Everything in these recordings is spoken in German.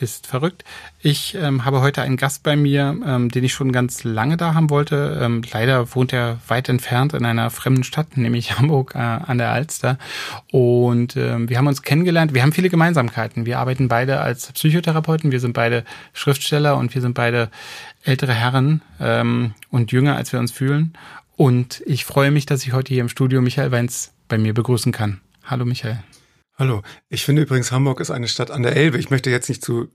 ist verrückt. Ich ähm, habe heute einen Gast bei mir, ähm, den ich schon ganz lange da haben wollte. Ähm, leider wohnt er weit entfernt in einer fremden Stadt, nämlich Hamburg äh, an der Alster. Und ähm, wir haben uns kennengelernt. Wir haben viele Gemeinsamkeiten. Wir arbeiten beide als Psychotherapeuten. Wir sind beide Schriftsteller und wir sind beide ältere Herren ähm, und jünger, als wir uns fühlen. Und ich freue mich, dass ich heute hier im Studio Michael Weins bei mir begrüßen kann. Hallo Michael. Hallo. Ich finde übrigens, Hamburg ist eine Stadt an der Elbe. Ich möchte jetzt nicht zu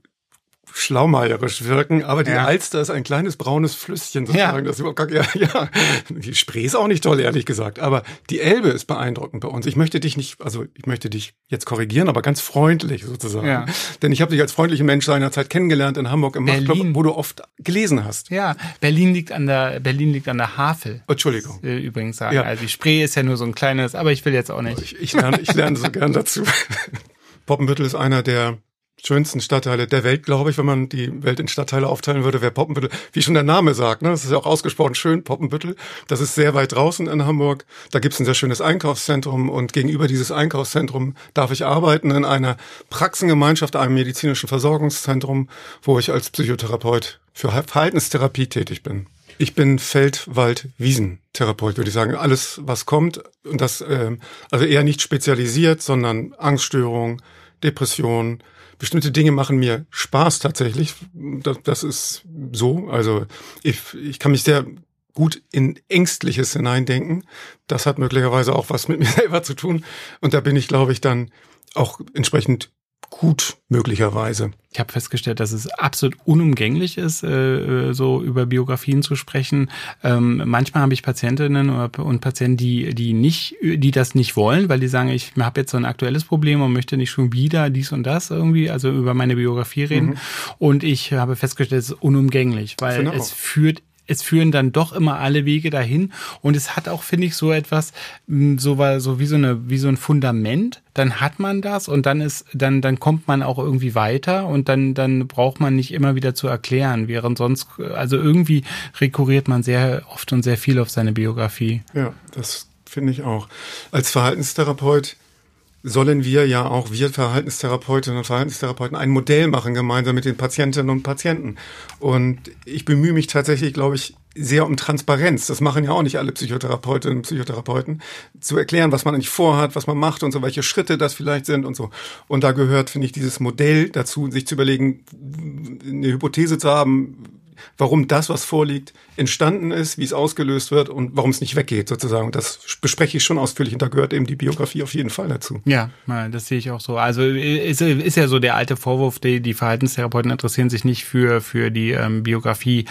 schlaumeierisch wirken, aber die ja. Alster ist ein kleines braunes Flüsschen sozusagen. Ja. Das überhaupt gar, ja, ja. Die Spree ist auch nicht toll, ehrlich gesagt. Aber die Elbe ist beeindruckend bei uns. Ich möchte dich nicht, also ich möchte dich jetzt korrigieren, aber ganz freundlich sozusagen. Ja. Denn ich habe dich als freundlichen Mensch seinerzeit kennengelernt in Hamburg im Berlin. Machtclub, wo du oft gelesen hast. Ja, Berlin liegt an der, Berlin liegt an der Havel. Entschuldigung. Äh, übrigens sagen. Ja. Also die Spree ist ja nur so ein kleines, aber ich will jetzt auch nicht. Ich, ich lerne, ich lerne so gern dazu. Poppenbüttel ist einer der schönsten Stadtteile der Welt, glaube ich, wenn man die Welt in Stadtteile aufteilen würde, wäre Poppenbüttel, wie schon der Name sagt, ne? das ist ja auch ausgesprochen schön, Poppenbüttel, das ist sehr weit draußen in Hamburg, da gibt es ein sehr schönes Einkaufszentrum und gegenüber dieses Einkaufszentrum darf ich arbeiten in einer Praxengemeinschaft, einem medizinischen Versorgungszentrum, wo ich als Psychotherapeut für Verhaltenstherapie tätig bin. Ich bin Feld-, Wald-, Wiesentherapeut, würde ich sagen. Alles, was kommt, und das äh, also eher nicht spezialisiert, sondern Angststörung, Depression, bestimmte Dinge machen mir Spaß tatsächlich. Das, das ist so. Also ich, ich kann mich sehr gut in Ängstliches hineindenken. Das hat möglicherweise auch was mit mir selber zu tun. Und da bin ich, glaube ich, dann auch entsprechend gut möglicherweise. Ich habe festgestellt, dass es absolut unumgänglich ist, äh, äh, so über Biografien zu sprechen. Ähm, manchmal habe ich Patientinnen und Patienten, die die nicht, die das nicht wollen, weil die sagen, ich habe jetzt so ein aktuelles Problem und möchte nicht schon wieder dies und das irgendwie, also über meine Biografie reden. Mhm. Und ich habe festgestellt, es ist unumgänglich, weil es führt es führen dann doch immer alle Wege dahin. Und es hat auch, finde ich, so etwas, so war so wie so eine, wie so ein Fundament. Dann hat man das und dann ist, dann, dann kommt man auch irgendwie weiter und dann, dann braucht man nicht immer wieder zu erklären, während sonst, also irgendwie rekurriert man sehr oft und sehr viel auf seine Biografie. Ja, das finde ich auch. Als Verhaltenstherapeut sollen wir ja auch, wir Verhaltenstherapeutinnen und Verhaltenstherapeuten, ein Modell machen, gemeinsam mit den Patientinnen und Patienten. Und ich bemühe mich tatsächlich, glaube ich, sehr um Transparenz. Das machen ja auch nicht alle Psychotherapeutinnen und Psychotherapeuten, zu erklären, was man eigentlich vorhat, was man macht und so, welche Schritte das vielleicht sind und so. Und da gehört, finde ich, dieses Modell dazu, sich zu überlegen, eine Hypothese zu haben, warum das, was vorliegt, entstanden ist, wie es ausgelöst wird und warum es nicht weggeht sozusagen. Das bespreche ich schon ausführlich und da gehört eben die Biografie auf jeden Fall dazu. Ja, das sehe ich auch so. Also ist, ist ja so der alte Vorwurf, die, die Verhaltenstherapeuten interessieren sich nicht für, für die ähm, Biografie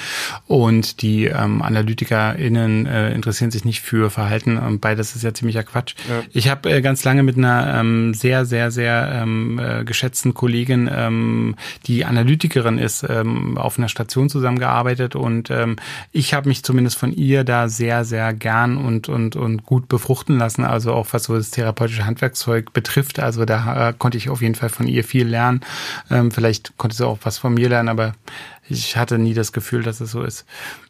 und die ähm, AnalytikerInnen äh, interessieren sich nicht für Verhalten. Und beides ist ja ziemlicher Quatsch. Ja. Ich habe äh, ganz lange mit einer ähm, sehr, sehr, sehr ähm, äh, geschätzten Kollegin, ähm, die Analytikerin ist, ähm, auf einer Station zusammengearbeitet und ähm, ich habe mich zumindest von ihr da sehr, sehr gern und, und, und gut befruchten lassen. Also auch was so das therapeutische Handwerkszeug betrifft. Also da äh, konnte ich auf jeden Fall von ihr viel lernen. Ähm, vielleicht konnte sie auch was von mir lernen, aber ich hatte nie das Gefühl, dass es so ist.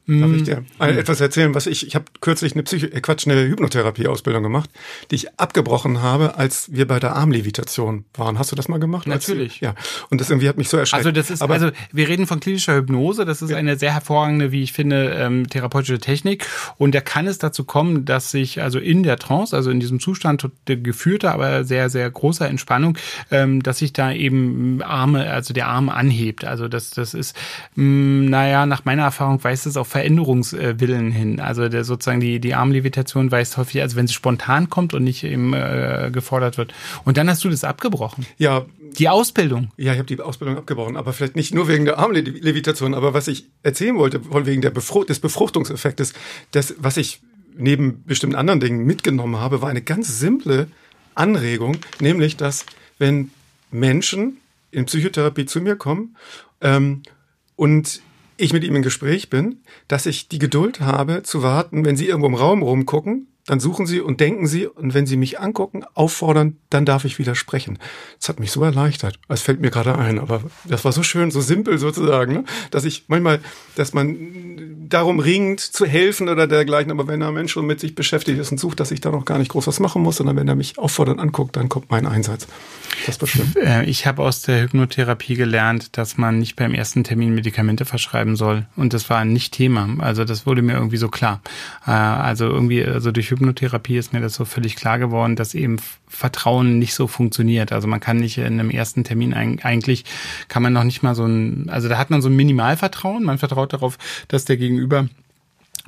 Darf ich dir mm. etwas erzählen, was ich, ich habe kürzlich eine Psycho äh, Quatsch, eine Hypnotherapie-Ausbildung gemacht, die ich abgebrochen habe, als wir bei der Armlevitation waren. Hast du das mal gemacht? Natürlich. Als, ja. Und das irgendwie hat mich so erschreckt. Also das ist, Aber, also wir reden von klinischer Hypnose, das ist ja. eine sehr hervorragende, wie ich finde, ähm, therapeutische Technik. Und da kann es dazu kommen, dass sich also in der Trance, also in diesem Zustand geführter, aber sehr, sehr großer Entspannung, ähm, dass sich da eben Arme, also der Arm anhebt. Also das, das ist, mh, mm, naja, nach meiner Erfahrung weist es auf Veränderungswillen hin. Also der sozusagen die, die Armlevitation weist häufig, also wenn sie spontan kommt und nicht eben äh, gefordert wird. Und dann hast du das abgebrochen. Ja. Die Ausbildung. Ja, ich habe die Ausbildung abgebrochen, aber vielleicht nicht nur wegen der Armlevitation, aber was ich erzählen wollte, von wegen der Befrucht des Befruchtungseffektes, das, was ich neben bestimmten anderen Dingen mitgenommen habe, war eine ganz simple Anregung, nämlich, dass wenn Menschen in Psychotherapie zu mir kommen ähm, und ich mit ihm im Gespräch bin, dass ich die Geduld habe zu warten, wenn sie irgendwo im Raum rumgucken, dann suchen sie und denken sie und wenn sie mich angucken, auffordern, dann darf ich widersprechen. Das hat mich so erleichtert. Es fällt mir gerade ein, aber das war so schön, so simpel sozusagen, ne? dass ich manchmal, dass man darum ringt, zu helfen oder dergleichen, aber wenn ein Mensch schon mit sich beschäftigt ist und sucht, dass ich da noch gar nicht groß was machen muss, sondern wenn er mich auffordert anguckt, dann kommt mein Einsatz. Das war schön. Äh, ich habe aus der Hypnotherapie gelernt, dass man nicht beim ersten Termin Medikamente verschreiben soll. Und das war nicht Thema. Also das wurde mir irgendwie so klar. Äh, also irgendwie, also durch Hypnotherapie ist mir das so völlig klar geworden, dass eben Vertrauen nicht so funktioniert. Also man kann nicht in einem ersten Termin eigentlich, kann man noch nicht mal so ein, also da hat man so ein Minimalvertrauen. Man vertraut darauf, dass der Gegenüber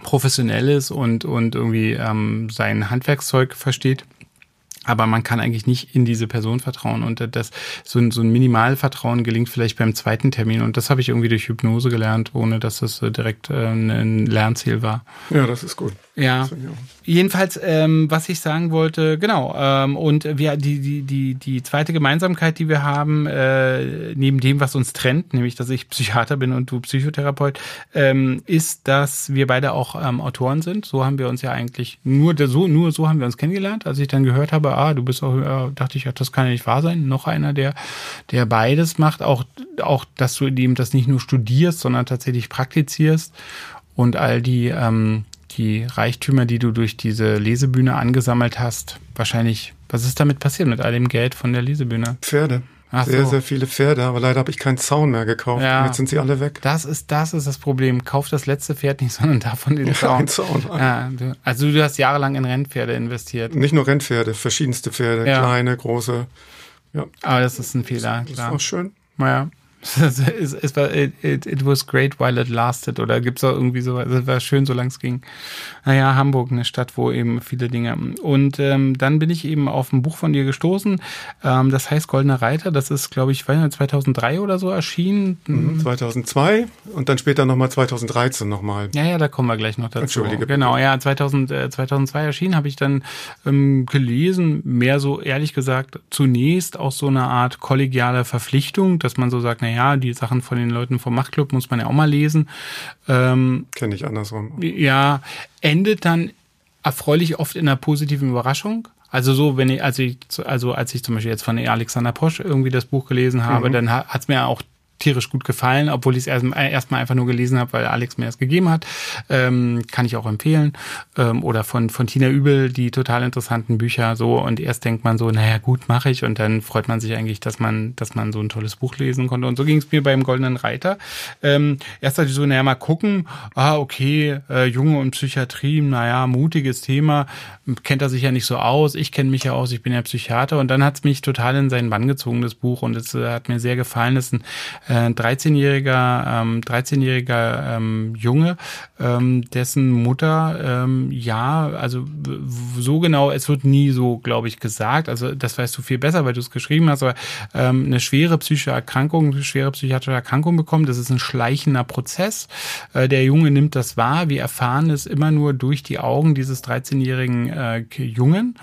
professionell ist und, und irgendwie ähm, sein Handwerkszeug versteht aber man kann eigentlich nicht in diese Person vertrauen und das so ein, so ein Minimalvertrauen gelingt vielleicht beim zweiten Termin und das habe ich irgendwie durch Hypnose gelernt, ohne dass das direkt äh, ein Lernziel war. Ja, das ist gut. Ja. Jedenfalls, ähm, was ich sagen wollte, genau. Ähm, und wir die die die die zweite Gemeinsamkeit, die wir haben, äh, neben dem, was uns trennt, nämlich, dass ich Psychiater bin und du Psychotherapeut, ähm, ist, dass wir beide auch ähm, Autoren sind. So haben wir uns ja eigentlich nur so nur so haben wir uns kennengelernt. Als ich dann gehört habe, ah, du bist auch, äh, dachte ich, ja, das kann ja nicht wahr sein. Noch einer, der der beides macht, auch auch, dass du eben das nicht nur studierst, sondern tatsächlich praktizierst und all die ähm, die Reichtümer, die du durch diese Lesebühne angesammelt hast, wahrscheinlich, was ist damit passiert mit all dem Geld von der Lesebühne? Pferde. Ach sehr, so. sehr viele Pferde, aber leider habe ich keinen Zaun mehr gekauft. Ja. Jetzt sind sie alle weg. Das ist, das ist das Problem. Kauf das letzte Pferd nicht, sondern davon den Zaun. Zaun. Ja, du, also du hast jahrelang in Rennpferde investiert. Nicht nur Rennpferde, verschiedenste Pferde, ja. kleine, große. Ja. Aber das ist ein Fehler, das, klar. Das war schön. Naja. Es, war, it, it, was great while it lasted. Oder gibt's auch irgendwie so, es war schön, solange es ging. Naja, Hamburg, eine Stadt, wo eben viele Dinge. Und ähm, dann bin ich eben auf ein Buch von dir gestoßen. Ähm, das heißt Goldener Reiter. Das ist, glaube ich, 2003 oder so erschienen. 2002 mhm, und dann später nochmal 2013 nochmal. Ja, ja, da kommen wir gleich noch dazu. Entschuldige. Genau, ja, 2000, äh, 2002 erschienen, habe ich dann ähm, gelesen. Mehr so, ehrlich gesagt, zunächst aus so einer Art kollegialer Verpflichtung, dass man so sagt, naja, naja, die Sachen von den Leuten vom Machtclub muss man ja auch mal lesen. Ähm, Kenne ich andersrum. Ja, endet dann erfreulich oft in einer positiven Überraschung. Also so, wenn ich, als ich, also als ich zum Beispiel jetzt von Alexander Posch irgendwie das Buch gelesen habe, mhm. dann hat es mir auch tierisch gut gefallen, obwohl ich es erstmal erst einfach nur gelesen habe, weil Alex mir es gegeben hat. Ähm, kann ich auch empfehlen. Ähm, oder von, von Tina Übel, die total interessanten Bücher so. Und erst denkt man so, naja, gut, mache ich. Und dann freut man sich eigentlich, dass man, dass man so ein tolles Buch lesen konnte. Und so ging es mir beim Goldenen Reiter. Ähm, erst hatte ich so, naja, mal gucken, ah, okay, äh, Junge und Psychiatrie, naja, mutiges Thema, kennt er sich ja nicht so aus. Ich kenne mich ja aus, ich bin ja Psychiater. Und dann hat es mich total in seinen Bann gezogen, das Buch. Und es äh, hat mir sehr gefallen. Es ist ein äh, 13-jähriger ähm, 13-jähriger ähm, Junge, ähm, dessen Mutter ähm, ja, also so genau, es wird nie so, glaube ich, gesagt. Also das weißt du viel besser, weil du es geschrieben hast, aber ähm, eine schwere psychische Erkrankung, eine schwere psychiatrische Erkrankung bekommt. Das ist ein schleichender Prozess. Äh, der Junge nimmt das wahr. Wir erfahren es immer nur durch die Augen dieses 13-jährigen äh, Jungen.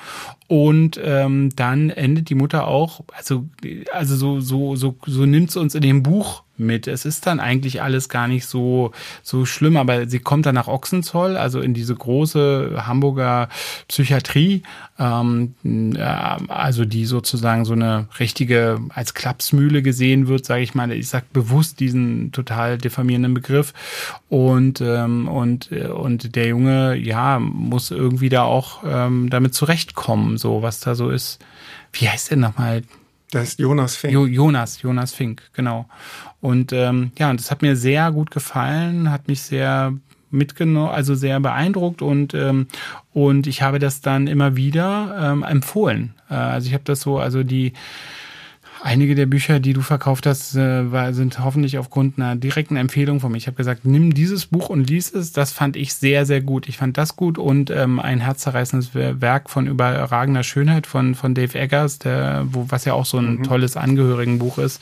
Und ähm, dann endet die Mutter auch, also, also so, so, so, so nimmt es uns in dem Buch mit. Es ist dann eigentlich alles gar nicht so, so schlimm, aber sie kommt dann nach Ochsenzoll, also in diese große Hamburger Psychiatrie, ähm, äh, also die sozusagen so eine richtige, als Klapsmühle gesehen wird, sage ich mal. Ich sag bewusst diesen total diffamierenden Begriff. Und, ähm, und, äh, und der Junge, ja, muss irgendwie da auch ähm, damit zurechtkommen, so was da so ist. Wie heißt der nochmal? Das ist Jonas Fink. Jo Jonas, Jonas Fink, genau. Und ähm, ja, und das hat mir sehr gut gefallen, hat mich sehr mitgenommen, also sehr beeindruckt und ähm, und ich habe das dann immer wieder ähm, empfohlen. Äh, also ich habe das so, also die Einige der Bücher, die du verkauft hast, äh, sind hoffentlich aufgrund einer direkten Empfehlung von mir. Ich habe gesagt, nimm dieses Buch und lies es. Das fand ich sehr, sehr gut. Ich fand das gut und ähm, ein herzzerreißendes Werk von überragender Schönheit von, von Dave Eggers, der, wo, was ja auch so ein mhm. tolles Angehörigenbuch ist.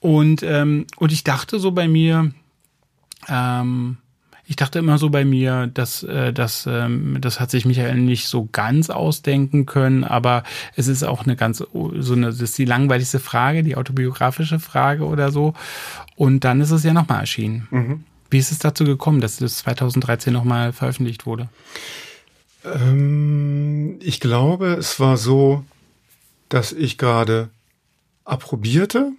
Und, ähm, und ich dachte so bei mir, ähm, Ich dachte immer so bei mir, dass äh, das, ähm, das hat sich Michael nicht so ganz ausdenken können, aber es ist auch eine ganz so eine, das ist die langweiligste Frage, die autobiografische Frage oder so. Und dann ist es ja nochmal erschienen. Mhm. Wie ist es dazu gekommen, dass das 2013 nochmal veröffentlicht wurde? Ähm, ich glaube, es war so, dass ich gerade approbierte.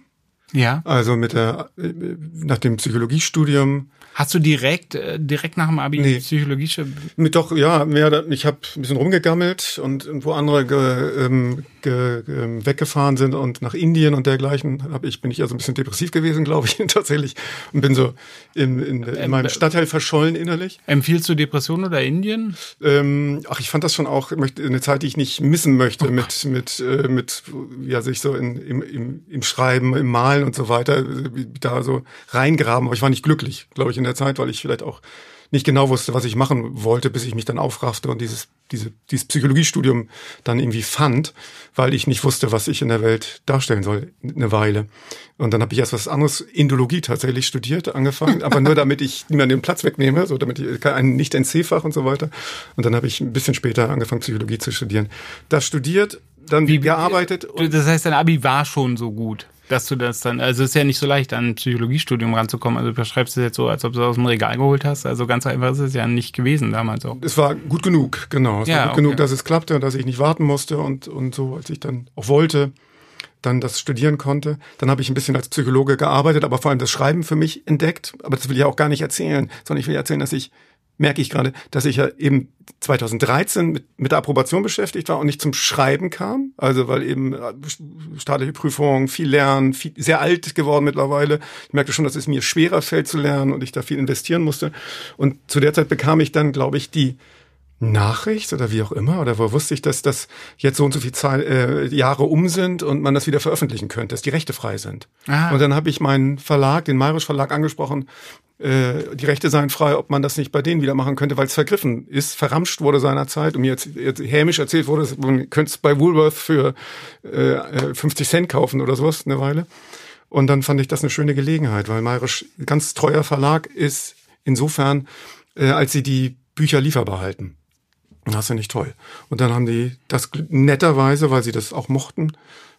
Ja. Also mit der, nach dem Psychologiestudium Hast du direkt äh, direkt nach dem Abi nee. Psychologie? Mit doch ja mehr. Ich habe ein bisschen rumgegammelt und wo andere ge, ähm, ge, ge, weggefahren sind und nach Indien und dergleichen, hab ich bin ich also ein bisschen depressiv gewesen, glaube ich tatsächlich und bin so in, in, in ähm, meinem äh, Stadtteil verschollen innerlich. Empfiehlst du Depression oder Indien? Ähm, ach, ich fand das schon auch eine Zeit, die ich nicht missen möchte oh mit mit äh, mit ja sich so in, im, im, im Schreiben, im Malen und so weiter da so reingraben. Aber ich war nicht glücklich, glaube ich, in der Zeit, weil ich vielleicht auch nicht genau wusste, was ich machen wollte, bis ich mich dann aufraffte und dieses, diese, dieses Psychologiestudium dann irgendwie fand, weil ich nicht wusste, was ich in der Welt darstellen soll, eine Weile. Und dann habe ich erst was anderes, Indologie tatsächlich studiert, angefangen, aber nur damit ich niemanden den Platz wegnehme, so damit ich ein nicht NC-Fach und so weiter. Und dann habe ich ein bisschen später angefangen, Psychologie zu studieren. Da studiert, dann Wie, gearbeitet. Das heißt, dein Abi war schon so gut dass du das dann, also es ist ja nicht so leicht, an ein Psychologiestudium ranzukommen. Also du beschreibst es jetzt so, als ob du es aus dem Regal geholt hast. Also ganz einfach ist es ja nicht gewesen damals auch. Es war gut genug, genau. Es ja, war gut okay. genug, dass es klappte und dass ich nicht warten musste und, und so, als ich dann auch wollte, dann das studieren konnte. Dann habe ich ein bisschen als Psychologe gearbeitet, aber vor allem das Schreiben für mich entdeckt. Aber das will ich auch gar nicht erzählen, sondern ich will erzählen, dass ich merke ich gerade, dass ich ja eben 2013 mit, mit der Approbation beschäftigt war und nicht zum Schreiben kam. Also weil eben äh, staatliche Prüfungen, viel lernen, viel, sehr alt geworden mittlerweile. Ich merkte schon, dass es mir schwerer fällt zu lernen und ich da viel investieren musste. Und zu der Zeit bekam ich dann, glaube ich, die Nachricht oder wie auch immer, oder wo wusste ich, dass das jetzt so und so viele Zahl, äh, Jahre um sind und man das wieder veröffentlichen könnte, dass die Rechte frei sind. Aha. Und dann habe ich meinen Verlag, den Mayrisch Verlag, angesprochen, äh, die Rechte seien frei, ob man das nicht bei denen wieder machen könnte, weil es vergriffen ist, verramscht wurde seinerzeit und mir jetzt, jetzt hämisch erzählt wurde, man könnte es bei Woolworth für äh, 50 Cent kaufen oder sowas eine Weile. Und dann fand ich das eine schöne Gelegenheit, weil Mayrisch ganz treuer Verlag ist insofern, äh, als sie die Bücher lieferbar halten. Das ist ja nicht toll. Und dann haben die das netterweise, weil sie das auch mochten,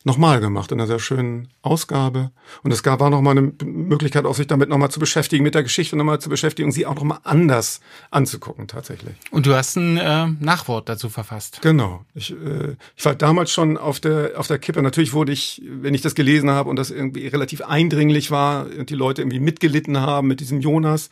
nochmal gemacht in einer sehr schönen Ausgabe. Und es gab auch nochmal eine Möglichkeit, auch sich damit nochmal zu beschäftigen, mit der Geschichte nochmal zu beschäftigen, sie auch nochmal anders anzugucken tatsächlich. Und du hast ein äh, Nachwort dazu verfasst. Genau. Ich, äh, ich war damals schon auf der, auf der Kippe. Natürlich wurde ich, wenn ich das gelesen habe und das irgendwie relativ eindringlich war und die Leute irgendwie mitgelitten haben mit diesem Jonas,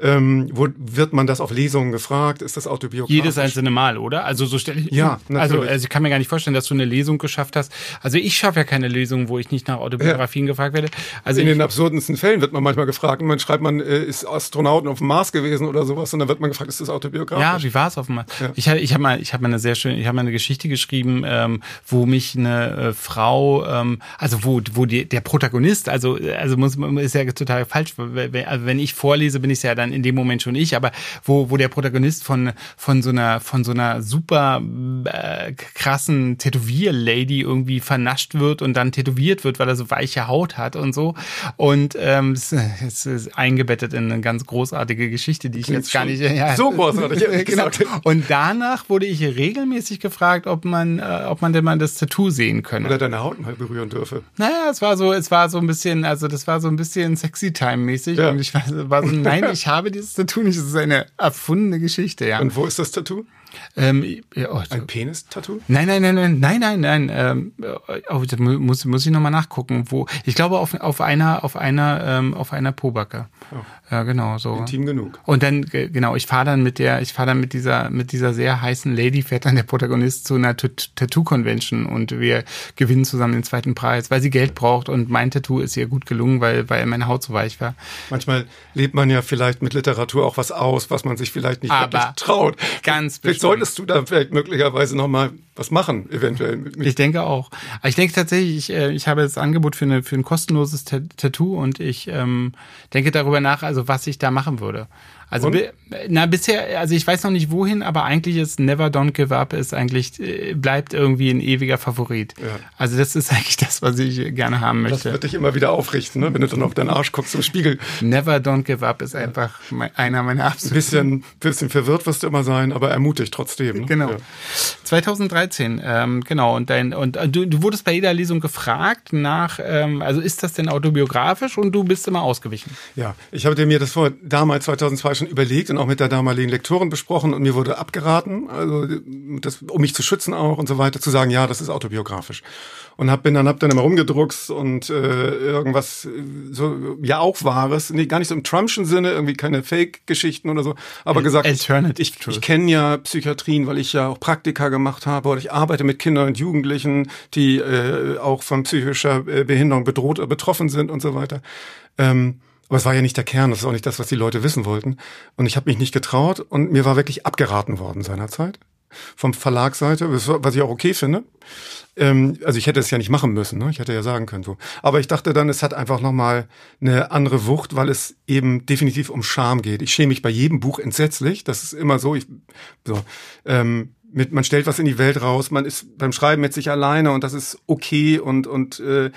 ähm, wo wird man das auf Lesungen gefragt? Ist das autobiografisch? Jedes einzelne Mal, oder? Also so stelle ich. Ja, natürlich. Also, also ich kann mir gar nicht vorstellen, dass du eine Lesung geschafft hast. Also ich schaffe ja keine Lesung, wo ich nicht nach Autobiografien ja. gefragt werde. Also in den absurdesten Fällen wird man manchmal gefragt. Und man schreibt, man äh, ist Astronauten auf dem Mars gewesen oder sowas, und dann wird man gefragt, ist das autobiografisch? Ja, wie war es auf dem Mars? Ja. Ich habe ich hab mal, ich habe mal eine sehr schöne, ich habe mal eine Geschichte geschrieben, ähm, wo mich eine äh, Frau, ähm, also wo wo die, der Protagonist, also also muss ist ja total falsch. Also wenn ich vorlese, bin ich ja dann in dem Moment schon ich aber wo, wo der Protagonist von, von so einer, von so einer super äh, krassen Tätowier-Lady irgendwie vernascht wird und dann tätowiert wird, weil er so weiche Haut hat und so. Und ähm, es, es ist eingebettet in eine ganz großartige Geschichte, die ich Klingt jetzt gar nicht. Ja, so großartig. genau. Und danach wurde ich regelmäßig gefragt, ob man, äh, ob man denn mal das Tattoo sehen könne. Oder deine Haut mal berühren dürfe. Naja, es war so, es war so ein bisschen, also das war so ein bisschen sexy time mäßig. Ja. Und ich war, war so, nein, ich habe dieses Tattoo nicht. Das ist eine erfundene Geschichte, ja. Und wo ist das Tattoo? Ähm, ja, oh, ein Penis-Tattoo? Nein, nein, nein, nein, nein, nein, nein. Ähm, oh, muss, muss ich nochmal nachgucken, wo. Ich glaube auf, auf einer, auf einer, ähm, auf einer Pobacke. Oh. Ja, genau, so. Intim genug. Und dann, genau, ich fahre dann mit der, ich fahre dann mit dieser, mit dieser sehr heißen Lady, fährt dann der Protagonist zu einer Tattoo-Convention und wir gewinnen zusammen den zweiten Preis, weil sie Geld braucht und mein Tattoo ist ihr gut gelungen, weil, weil meine Haut so weich war. Manchmal lebt man ja vielleicht mit Literatur auch was aus, was man sich vielleicht nicht Aber wirklich traut. Ganz Vielleicht solltest du da vielleicht möglicherweise nochmal was machen, eventuell. Ich denke auch. Ich denke tatsächlich, ich, äh, ich habe das Angebot für, eine, für ein kostenloses Tattoo und ich ähm, denke darüber nach, also was ich da machen würde. Also na bisher, also ich weiß noch nicht wohin, aber eigentlich ist Never Don't Give Up ist eigentlich äh, bleibt irgendwie ein ewiger Favorit. Ja. Also das ist eigentlich das, was ich gerne haben möchte. Das wird dich immer wieder aufrichten, ne? wenn du dann auf deinen Arsch guckst im Spiegel. Never Don't Give Up ist einfach mein, einer meiner absoluten. Bisschen, bisschen verwirrt wirst du immer sein, aber ermutigt trotzdem. Ne? Genau. Ja. 2013, ähm, genau. Und dein und äh, du, du wurdest bei jeder Lesung gefragt nach, ähm, also ist das denn autobiografisch und du bist immer ausgewichen. Ja, ich habe mir das vor damals 2002 schon überlegt und auch mit der damaligen Lektorin besprochen und mir wurde abgeraten, also das, um mich zu schützen auch und so weiter, zu sagen, ja, das ist autobiografisch. Und hab bin dann hab dann immer rumgedruckst und äh, irgendwas so ja auch wahres, nee, gar nicht so im Trumpschen Sinne, irgendwie keine Fake-Geschichten oder so, aber gesagt, Alternative ich, ich kenne ja Psychiatrien, weil ich ja auch Praktika gemacht habe oder ich arbeite mit Kindern und Jugendlichen, die äh, auch von psychischer äh, Behinderung bedroht oder betroffen sind und so weiter. Ähm, aber es war ja nicht der Kern, das ist auch nicht das, was die Leute wissen wollten. Und ich habe mich nicht getraut und mir war wirklich abgeraten worden seinerzeit vom Verlagsseite, was ich auch okay finde. Ähm, also ich hätte es ja nicht machen müssen, ne? ich hätte ja sagen können so. Aber ich dachte dann, es hat einfach nochmal eine andere Wucht, weil es eben definitiv um Scham geht. Ich schäme mich bei jedem Buch entsetzlich, das ist immer so. Ich, so ähm, mit, man stellt was in die Welt raus, man ist beim Schreiben mit sich alleine und das ist okay und und äh,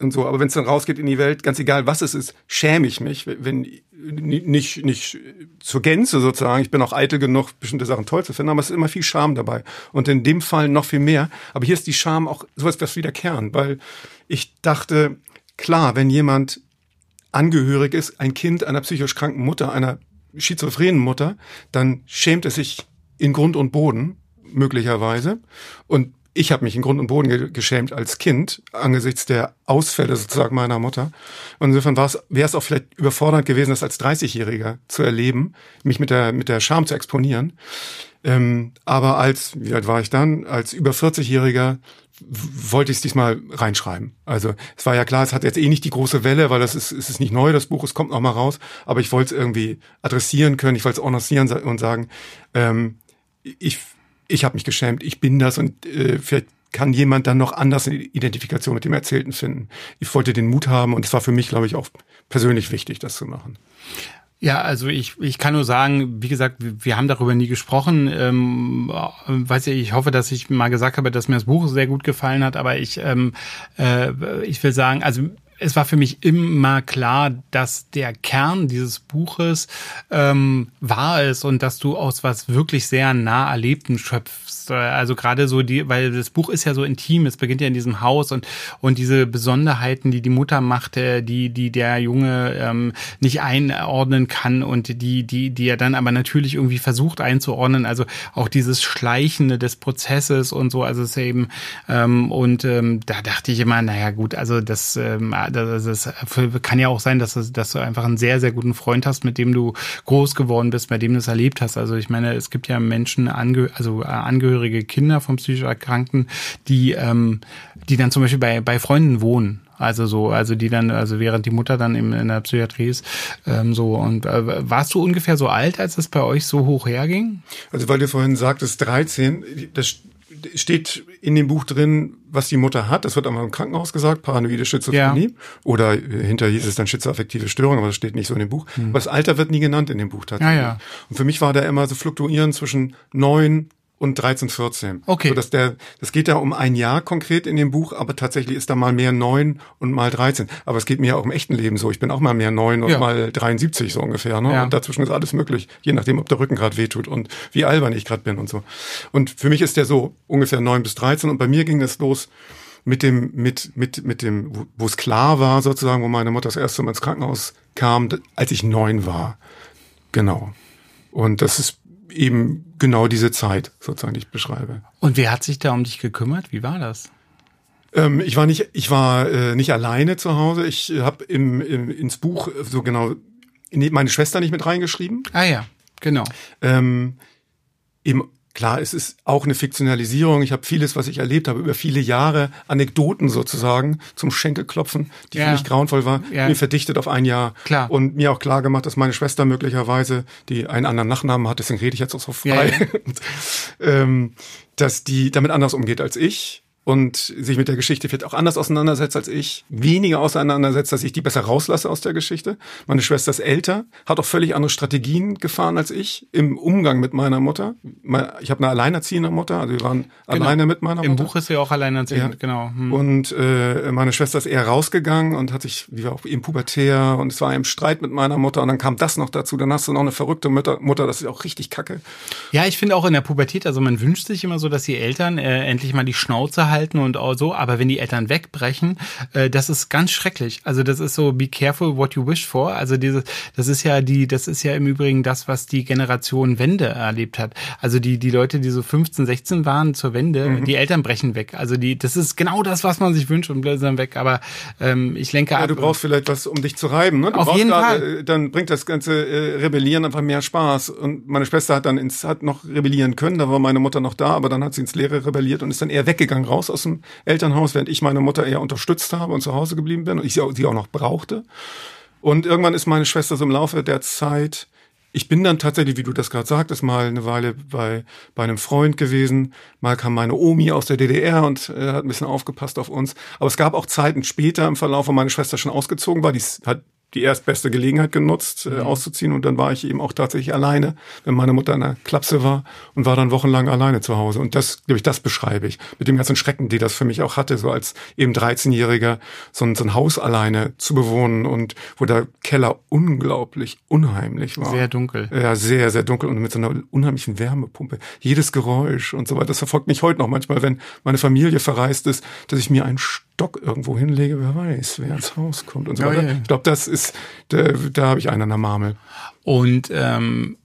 und so. Aber wenn es dann rausgeht in die Welt, ganz egal was es ist, schäme ich mich, wenn nicht nicht zur Gänze sozusagen. Ich bin auch eitel genug, bestimmte Sachen toll zu finden, aber es ist immer viel Scham dabei. Und in dem Fall noch viel mehr. Aber hier ist die Scham auch sowas was wie der Kern, weil ich dachte, klar, wenn jemand angehörig ist, ein Kind einer psychisch kranken Mutter, einer schizophrenen Mutter, dann schämt es sich in Grund und Boden möglicherweise. Und ich habe mich in Grund und Boden ge geschämt als Kind angesichts der Ausfälle sozusagen meiner Mutter. Und insofern wäre es auch vielleicht überfordernd gewesen, das als 30-Jähriger zu erleben, mich mit der mit der Scham zu exponieren. Ähm, aber als, wie alt war ich dann? Als über 40-Jähriger wollte ich es diesmal reinschreiben. Also es war ja klar, es hat jetzt eh nicht die große Welle, weil das ist, es ist nicht neu, das Buch, es kommt noch mal raus. Aber ich wollte es irgendwie adressieren können, ich wollte es honorieren und sagen, ähm, ich ich habe mich geschämt, ich bin das und äh, vielleicht kann jemand dann noch anders eine Identifikation mit dem Erzählten finden. Ich wollte den Mut haben und es war für mich, glaube ich, auch persönlich wichtig, das zu machen. Ja, also ich, ich kann nur sagen, wie gesagt, wir haben darüber nie gesprochen. Ähm, weiß ich, ich hoffe, dass ich mal gesagt habe, dass mir das Buch sehr gut gefallen hat, aber ich, ähm, äh, ich will sagen, also es war für mich immer klar, dass der Kern dieses Buches ähm, wahr ist und dass du aus was wirklich sehr nah Erlebten schöpfst. Also gerade so die, weil das Buch ist ja so intim, es beginnt ja in diesem Haus und und diese Besonderheiten, die die Mutter macht, die die der Junge ähm, nicht einordnen kann und die die die er dann aber natürlich irgendwie versucht einzuordnen. Also auch dieses Schleichende des Prozesses und so. Also es eben ähm, und ähm, da dachte ich immer, naja gut, also das ähm, das, das kann ja auch sein, dass, dass du einfach einen sehr, sehr guten Freund hast, mit dem du groß geworden bist, bei dem du es erlebt hast. Also ich meine, es gibt ja Menschen, also äh, angehörige Kinder von psychisch Erkrankten, die, ähm, die dann zum Beispiel bei, bei Freunden wohnen. Also so, also die dann, also während die Mutter dann in, in der Psychiatrie ist, ähm, so und äh, warst du ungefähr so alt, als es bei euch so hoch herging? Also weil du vorhin sagtest 13, das steht in dem Buch drin, was die Mutter hat. Das wird einmal im Krankenhaus gesagt, paranoide Schizophrenie. Ja. Oder hinter hieß es dann schizoaffektive Störung, aber das steht nicht so in dem Buch. Hm. Aber das Alter wird nie genannt in dem Buch tatsächlich. Ja, ja. Und für mich war da immer so fluktuieren zwischen neun und 13, 14. Okay. So dass der, das geht da um ein Jahr konkret in dem Buch, aber tatsächlich ist da mal mehr neun und mal 13. Aber es geht mir auch im echten Leben so. Ich bin auch mal mehr neun und ja. mal 73 so ungefähr. Ne? Ja. Und dazwischen ist alles möglich, je nachdem, ob der Rücken gerade wehtut und wie albern ich gerade bin und so. Und für mich ist der so ungefähr neun bis 13 und bei mir ging es los mit dem, mit, mit, mit dem, wo es klar war sozusagen, wo meine Mutter das erste Mal ins Krankenhaus kam, als ich neun war. Genau. Und das ist eben genau diese Zeit sozusagen, die ich beschreibe. Und wer hat sich da um dich gekümmert? Wie war das? Ähm, ich war nicht, ich war äh, nicht alleine zu Hause. Ich habe im, im, ins Buch so genau meine Schwester nicht mit reingeschrieben. Ah ja, genau. Ähm, eben Klar, es ist auch eine Fiktionalisierung. Ich habe vieles, was ich erlebt habe, über viele Jahre, Anekdoten sozusagen zum Schenkelklopfen, die ja. für mich grauenvoll war, ja. mir verdichtet auf ein Jahr. Klar. Und mir auch klar gemacht, dass meine Schwester möglicherweise, die einen anderen Nachnamen hat, deswegen rede ich jetzt auch so frei, ja, ähm, dass die damit anders umgeht als ich und sich mit der Geschichte vielleicht auch anders auseinandersetzt als ich, weniger auseinandersetzt, dass ich die besser rauslasse aus der Geschichte. Meine Schwester ist älter, hat auch völlig andere Strategien gefahren als ich im Umgang mit meiner Mutter. Ich habe eine alleinerziehende Mutter, also wir waren genau. alleine mit meiner Mutter. Im Buch ist sie auch alleinerziehend, ja. genau. Hm. Und äh, meine Schwester ist eher rausgegangen und hat sich, wie war auch eben pubertär und es war im Streit mit meiner Mutter und dann kam das noch dazu. Dann hast du noch eine verrückte Mutter, Mutter das ist auch richtig kacke. Ja, ich finde auch in der Pubertät, also man wünscht sich immer so, dass die Eltern äh, endlich mal die Schnauze halten halten und auch so, aber wenn die Eltern wegbrechen, äh, das ist ganz schrecklich. Also das ist so, be careful what you wish for. Also dieses, das ist ja die, das ist ja im Übrigen das, was die Generation Wende erlebt hat. Also die, die Leute, die so 15, 16 waren zur Wende, mhm. die Eltern brechen weg. Also die, das ist genau das, was man sich wünscht und blättern weg. Aber ähm, ich lenke ja, ab. Du brauchst vielleicht was, um dich zu reiben. Ne? Du auf jeden grad, Fall. Äh, dann bringt das ganze äh, Rebellieren einfach mehr Spaß. Und meine Schwester hat dann ins, hat noch rebellieren können. Da war meine Mutter noch da, aber dann hat sie ins Leere rebelliert und ist dann eher weggegangen raus aus dem Elternhaus, während ich meine Mutter eher unterstützt habe und zu Hause geblieben bin und ich sie auch, sie auch noch brauchte. Und irgendwann ist meine Schwester so im Laufe der Zeit, ich bin dann tatsächlich, wie du das gerade sagtest, mal eine Weile bei, bei einem Freund gewesen. Mal kam meine Omi aus der DDR und äh, hat ein bisschen aufgepasst auf uns. Aber es gab auch Zeiten später im Verlauf, wo meine Schwester schon ausgezogen war. Die hat die erstbeste Gelegenheit genutzt, äh, mhm. auszuziehen. Und dann war ich eben auch tatsächlich alleine, wenn meine Mutter in der Klapse war und war dann wochenlang alleine zu Hause. Und das, glaube ich, das beschreibe ich. Mit dem ganzen Schrecken, die das für mich auch hatte, so als eben 13-Jähriger so ein, so ein Haus alleine zu bewohnen und wo der Keller unglaublich unheimlich war. Sehr dunkel. Ja, sehr, sehr dunkel und mit so einer unheimlichen Wärmepumpe. Jedes Geräusch und so weiter. Das verfolgt mich heute noch manchmal, wenn meine Familie verreist ist, dass ich mir einen Stock irgendwo hinlege, wer weiß, wer ins Haus kommt und so weiter. Ja, ja. Ich glaube, das ist, da, da habe ich einen an der Marmel. Und ähm,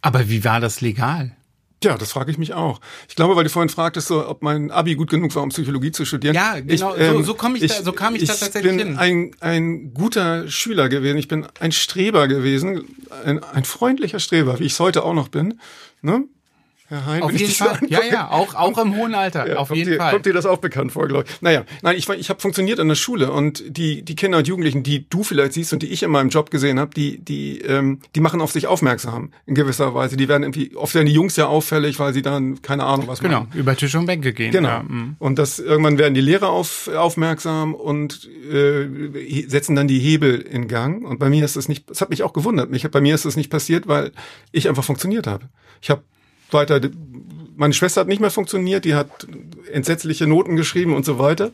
aber wie war das legal? Ja, das frage ich mich auch. Ich glaube, weil du vorhin fragtest, so, ob mein Abi gut genug war, um Psychologie zu studieren. Ja, genau. Ich, ähm, so, so, komm ich, ich da, so kam ich, ich da tatsächlich hin. Ich bin ein, ein guter Schüler gewesen. Ich bin ein Streber gewesen, ein, ein freundlicher Streber, wie ich es heute auch noch bin. Ne? Herr Hein, auf jeden Fall. Ja, ja, auch, auch im hohen Alter. Ja, auf jeden dir, Fall. Kommt dir das auch bekannt vor, glaube ich. Naja, nein, ich, ich habe funktioniert in der Schule und die, die Kinder und Jugendlichen, die du vielleicht siehst und die ich in meinem Job gesehen habe, die, die, ähm, die machen auf sich aufmerksam in gewisser Weise. Die werden irgendwie, oft werden die Jungs ja auffällig, weil sie dann keine Ahnung was genau, machen. Genau, über Tische und Bänke gehen. Genau. Ja, mhm. und das irgendwann werden die Lehrer auf, aufmerksam und äh, setzen dann die Hebel in Gang. Und bei mir ist das nicht, das hat mich auch gewundert. Mich, bei mir ist das nicht passiert, weil ich einfach funktioniert habe. Ich habe weiter meine Schwester hat nicht mehr funktioniert, die hat entsetzliche Noten geschrieben und so weiter.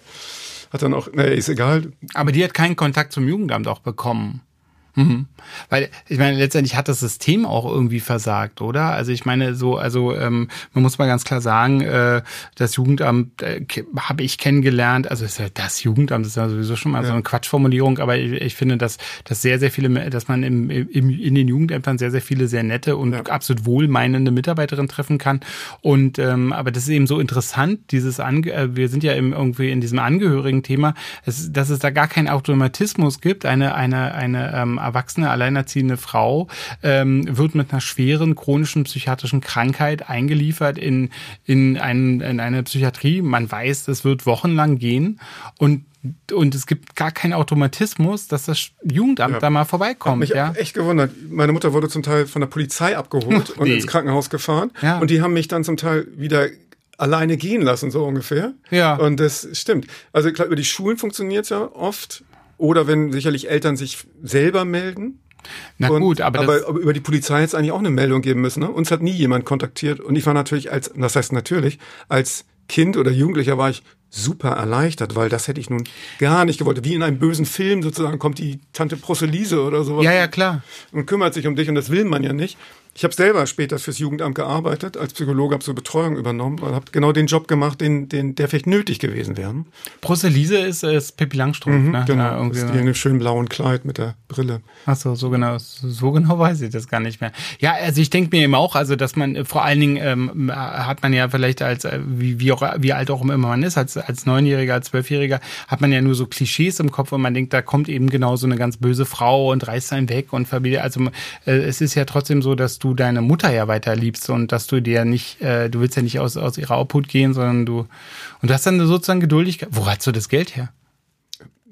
Hat dann auch, naja, ist egal. Aber die hat keinen Kontakt zum Jugendamt auch bekommen. Mhm. Weil ich meine, letztendlich hat das System auch irgendwie versagt, oder? Also ich meine, so, also ähm, man muss mal ganz klar sagen, äh, das Jugendamt äh, habe ich kennengelernt, also ist ja das Jugendamt ist ja sowieso schon mal ja. so eine Quatschformulierung, aber ich, ich finde, dass, dass sehr, sehr viele, dass man im, im, in den Jugendämtern sehr, sehr viele sehr nette und ja. absolut wohlmeinende Mitarbeiterinnen treffen kann. Und ähm, aber das ist eben so interessant, dieses Ange äh, wir sind ja im, irgendwie in diesem Angehörigen-Thema, dass es da gar keinen Automatismus gibt, eine, eine, eine ähm, erwachsene, alleinerziehende Frau ähm, wird mit einer schweren chronischen psychiatrischen Krankheit eingeliefert in, in, ein, in eine Psychiatrie. Man weiß, das wird wochenlang gehen und und es gibt gar keinen Automatismus, dass das Jugendamt ja. da mal vorbeikommt. Hat mich ja? echt gewundert. Meine Mutter wurde zum Teil von der Polizei abgeholt und ins Krankenhaus gefahren. Ja. Und die haben mich dann zum Teil wieder alleine gehen lassen, so ungefähr. Ja. Und das stimmt. Also klar, über die Schulen funktioniert ja oft. Oder wenn sicherlich Eltern sich selber melden. Na und, gut, aber, aber, über die Polizei jetzt eigentlich auch eine Meldung geben müssen. Ne? Uns hat nie jemand kontaktiert. Und ich war natürlich als, das heißt natürlich, als Kind oder Jugendlicher war ich super erleichtert, weil das hätte ich nun gar nicht gewollt. Wie in einem bösen Film sozusagen kommt die Tante Proselyse oder sowas. Ja, ja, klar. Und kümmert sich um dich und das will man ja nicht. Ich habe selber später fürs Jugendamt gearbeitet, als Psychologe habe so Betreuung übernommen und habe genau den Job gemacht, den, den, der vielleicht nötig gewesen wäre. Proselise ist, ist Pippi Langstrumpf, mhm, ne? Genau, ja, irgendwie. ist die in dem schönen blauen Kleid mit der Brille. Ach so, so genau, so genau weiß ich das gar nicht mehr. Ja, also ich denke mir eben auch, also dass man vor allen Dingen ähm, hat man ja vielleicht als äh, wie wie auch wie alt auch immer man ist, als als Neunjähriger, als Zwölfjähriger hat man ja nur so Klischees im Kopf und man denkt, da kommt eben genau so eine ganz böse Frau und reißt einen weg und verbietet. Also äh, es ist ja trotzdem so, dass du deine Mutter ja weiter liebst und dass du dir nicht, äh, du willst ja nicht aus, aus ihrer Obhut gehen, sondern du, und du hast dann sozusagen Geduldigkeit. Wo hast du das Geld her?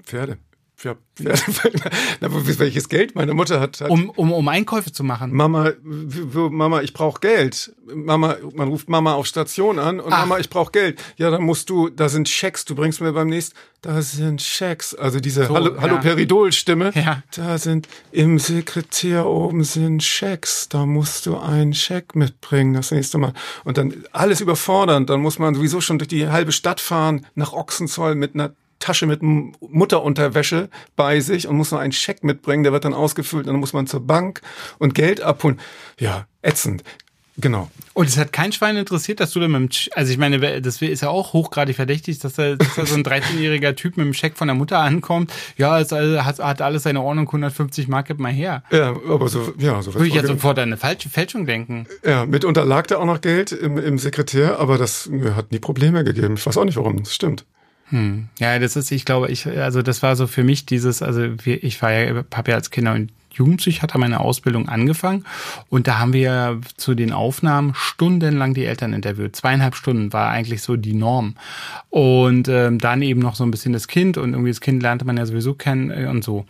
Pferde. Ja, welches Geld meine Mutter hat, hat. Um, um, um Einkäufe zu machen. Mama, Mama, ich brauche Geld. Mama, man ruft Mama auf Station an und Ach. Mama, ich brauche Geld. Ja, dann musst du, da sind Schecks, du bringst mir beim nächsten, da sind Schecks. Also diese so, Hallo, ja. Hallo Peridol-Stimme. Ja. Da sind im Sekretär oben sind Schecks. Da musst du einen Scheck mitbringen das nächste Mal. Und dann alles überfordernd. Dann muss man sowieso schon durch die halbe Stadt fahren, nach Ochsenzoll mit einer Tasche mit Mutterunterwäsche bei sich und muss noch einen Scheck mitbringen, der wird dann ausgefüllt, dann muss man zur Bank und Geld abholen. Ja, ätzend. Genau. Und es hat kein Schwein interessiert, dass du da mit dem, Sch also ich meine, das ist ja auch hochgradig verdächtig, dass da, dass da so ein 13-jähriger Typ mit dem Scheck von der Mutter ankommt. Ja, es hat, hat alles seine Ordnung, 150 Mark, gib mal her. Ja, aber so, ja, so Würde ich ja sofort an eine falsche Fälschung denken. Ja, mitunter lag da auch noch Geld im, im Sekretär, aber das hat nie Probleme gegeben. Ich weiß auch nicht warum, das stimmt. Hm. Ja, das ist, ich glaube, ich, also das war so für mich dieses, also ich war ja, habe ja als Kinder- und Jugendpsychiater meine Ausbildung angefangen und da haben wir zu den Aufnahmen stundenlang die Eltern interviewt. Zweieinhalb Stunden war eigentlich so die Norm. Und ähm, dann eben noch so ein bisschen das Kind und irgendwie das Kind lernte man ja sowieso kennen äh, und so.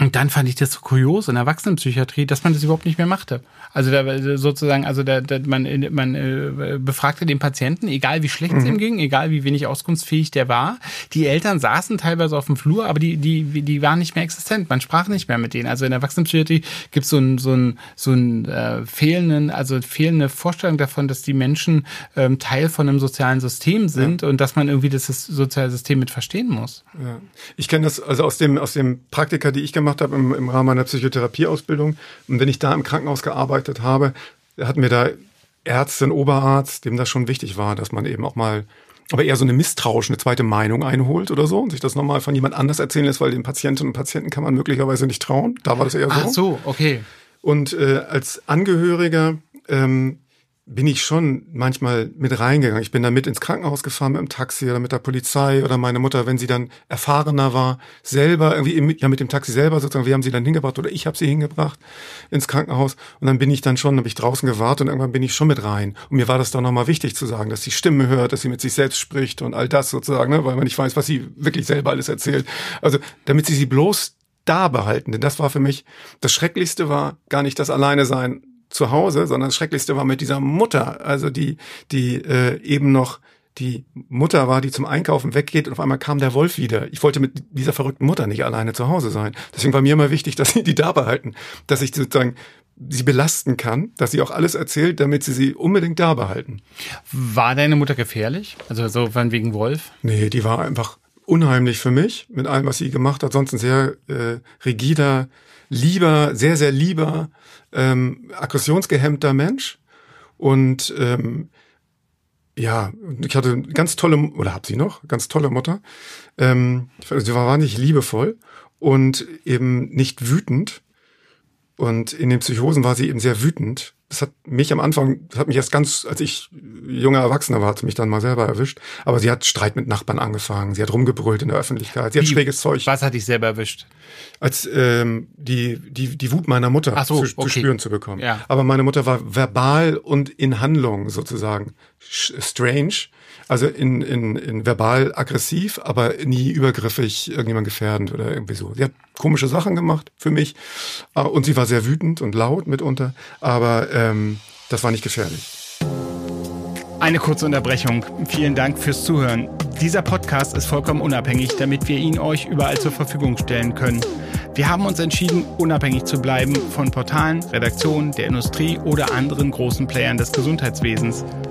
Und dann fand ich das so kurios in der Erwachsenenpsychiatrie, dass man das überhaupt nicht mehr machte. Also da sozusagen, also da, da man, man äh, befragte den Patienten, egal wie schlecht es ihm mhm. ging, egal wie wenig auskunftsfähig der war. Die Eltern saßen teilweise auf dem Flur, aber die, die, die waren nicht mehr existent. Man sprach nicht mehr mit denen. Also in der Erwachsenenpsychiatrie gibt es so ein, so ein, so ein äh, fehlenden, also fehlende Vorstellung davon, dass die Menschen ähm, Teil von einem sozialen System sind ja. und dass man irgendwie das soziale System mit verstehen muss. Ja. Ich kenne das also aus dem, aus dem Praktika, die ich gemacht gemacht habe im, im Rahmen meiner Psychotherapieausbildung. Und wenn ich da im Krankenhaus gearbeitet habe, hatten wir da Ärzte, einen Oberarzt, dem das schon wichtig war, dass man eben auch mal aber eher so eine misstrauische, eine zweite Meinung einholt oder so und sich das nochmal von jemand anders erzählen lässt, weil den Patientinnen und Patienten kann man möglicherweise nicht trauen. Da war das eher so. Ach so, okay. Und äh, als Angehöriger ähm, bin ich schon manchmal mit reingegangen. Ich bin da mit ins Krankenhaus gefahren mit dem Taxi oder mit der Polizei oder meine Mutter, wenn sie dann erfahrener war, selber irgendwie ja mit dem Taxi selber sozusagen, wir haben sie dann hingebracht oder ich habe sie hingebracht ins Krankenhaus und dann bin ich dann schon, habe ich draußen gewartet und irgendwann bin ich schon mit rein. Und mir war das dann nochmal wichtig zu sagen, dass sie Stimme hört, dass sie mit sich selbst spricht und all das sozusagen, ne, weil man nicht weiß, was sie wirklich selber alles erzählt. Also damit sie sie bloß da behalten. Denn das war für mich, das Schrecklichste war gar nicht das Alleine sein zu Hause, sondern das Schrecklichste war mit dieser Mutter, also die, die äh, eben noch die Mutter war, die zum Einkaufen weggeht und auf einmal kam der Wolf wieder. Ich wollte mit dieser verrückten Mutter nicht alleine zu Hause sein. Deswegen war mir immer wichtig, dass sie die da behalten, dass ich sozusagen sie belasten kann, dass sie auch alles erzählt, damit sie sie unbedingt da behalten. War deine Mutter gefährlich? Also so von wegen Wolf? Nee, die war einfach unheimlich für mich mit allem, was sie gemacht hat. Sonst ein sehr äh, rigider, lieber, sehr, sehr lieber, ähm, aggressionsgehemmter Mensch. Und ähm, ja, ich hatte ganz tolle, oder hab sie noch, ganz tolle Mutter. Ähm, sie war wahnsinnig liebevoll und eben nicht wütend. Und in den Psychosen war sie eben sehr wütend das hat mich am Anfang, das hat mich erst ganz, als ich junger Erwachsener war, hat mich dann mal selber erwischt. Aber sie hat Streit mit Nachbarn angefangen, sie hat rumgebrüllt in der Öffentlichkeit, sie hat Wie, schräges Zeug. Was hat dich selber erwischt? Als ähm, die, die, die Wut meiner Mutter so, zu, okay. zu, spüren zu bekommen. Ja. Aber meine Mutter war verbal und in Handlung sozusagen strange. Also in, in, in verbal aggressiv, aber nie übergriffig irgendjemand gefährdend oder irgendwie so. Sie hat komische Sachen gemacht für mich äh, und sie war sehr wütend und laut mitunter, aber ähm, das war nicht gefährlich. Eine kurze Unterbrechung. Vielen Dank fürs Zuhören. Dieser Podcast ist vollkommen unabhängig, damit wir ihn euch überall zur Verfügung stellen können. Wir haben uns entschieden, unabhängig zu bleiben von Portalen, Redaktionen, der Industrie oder anderen großen Playern des Gesundheitswesens.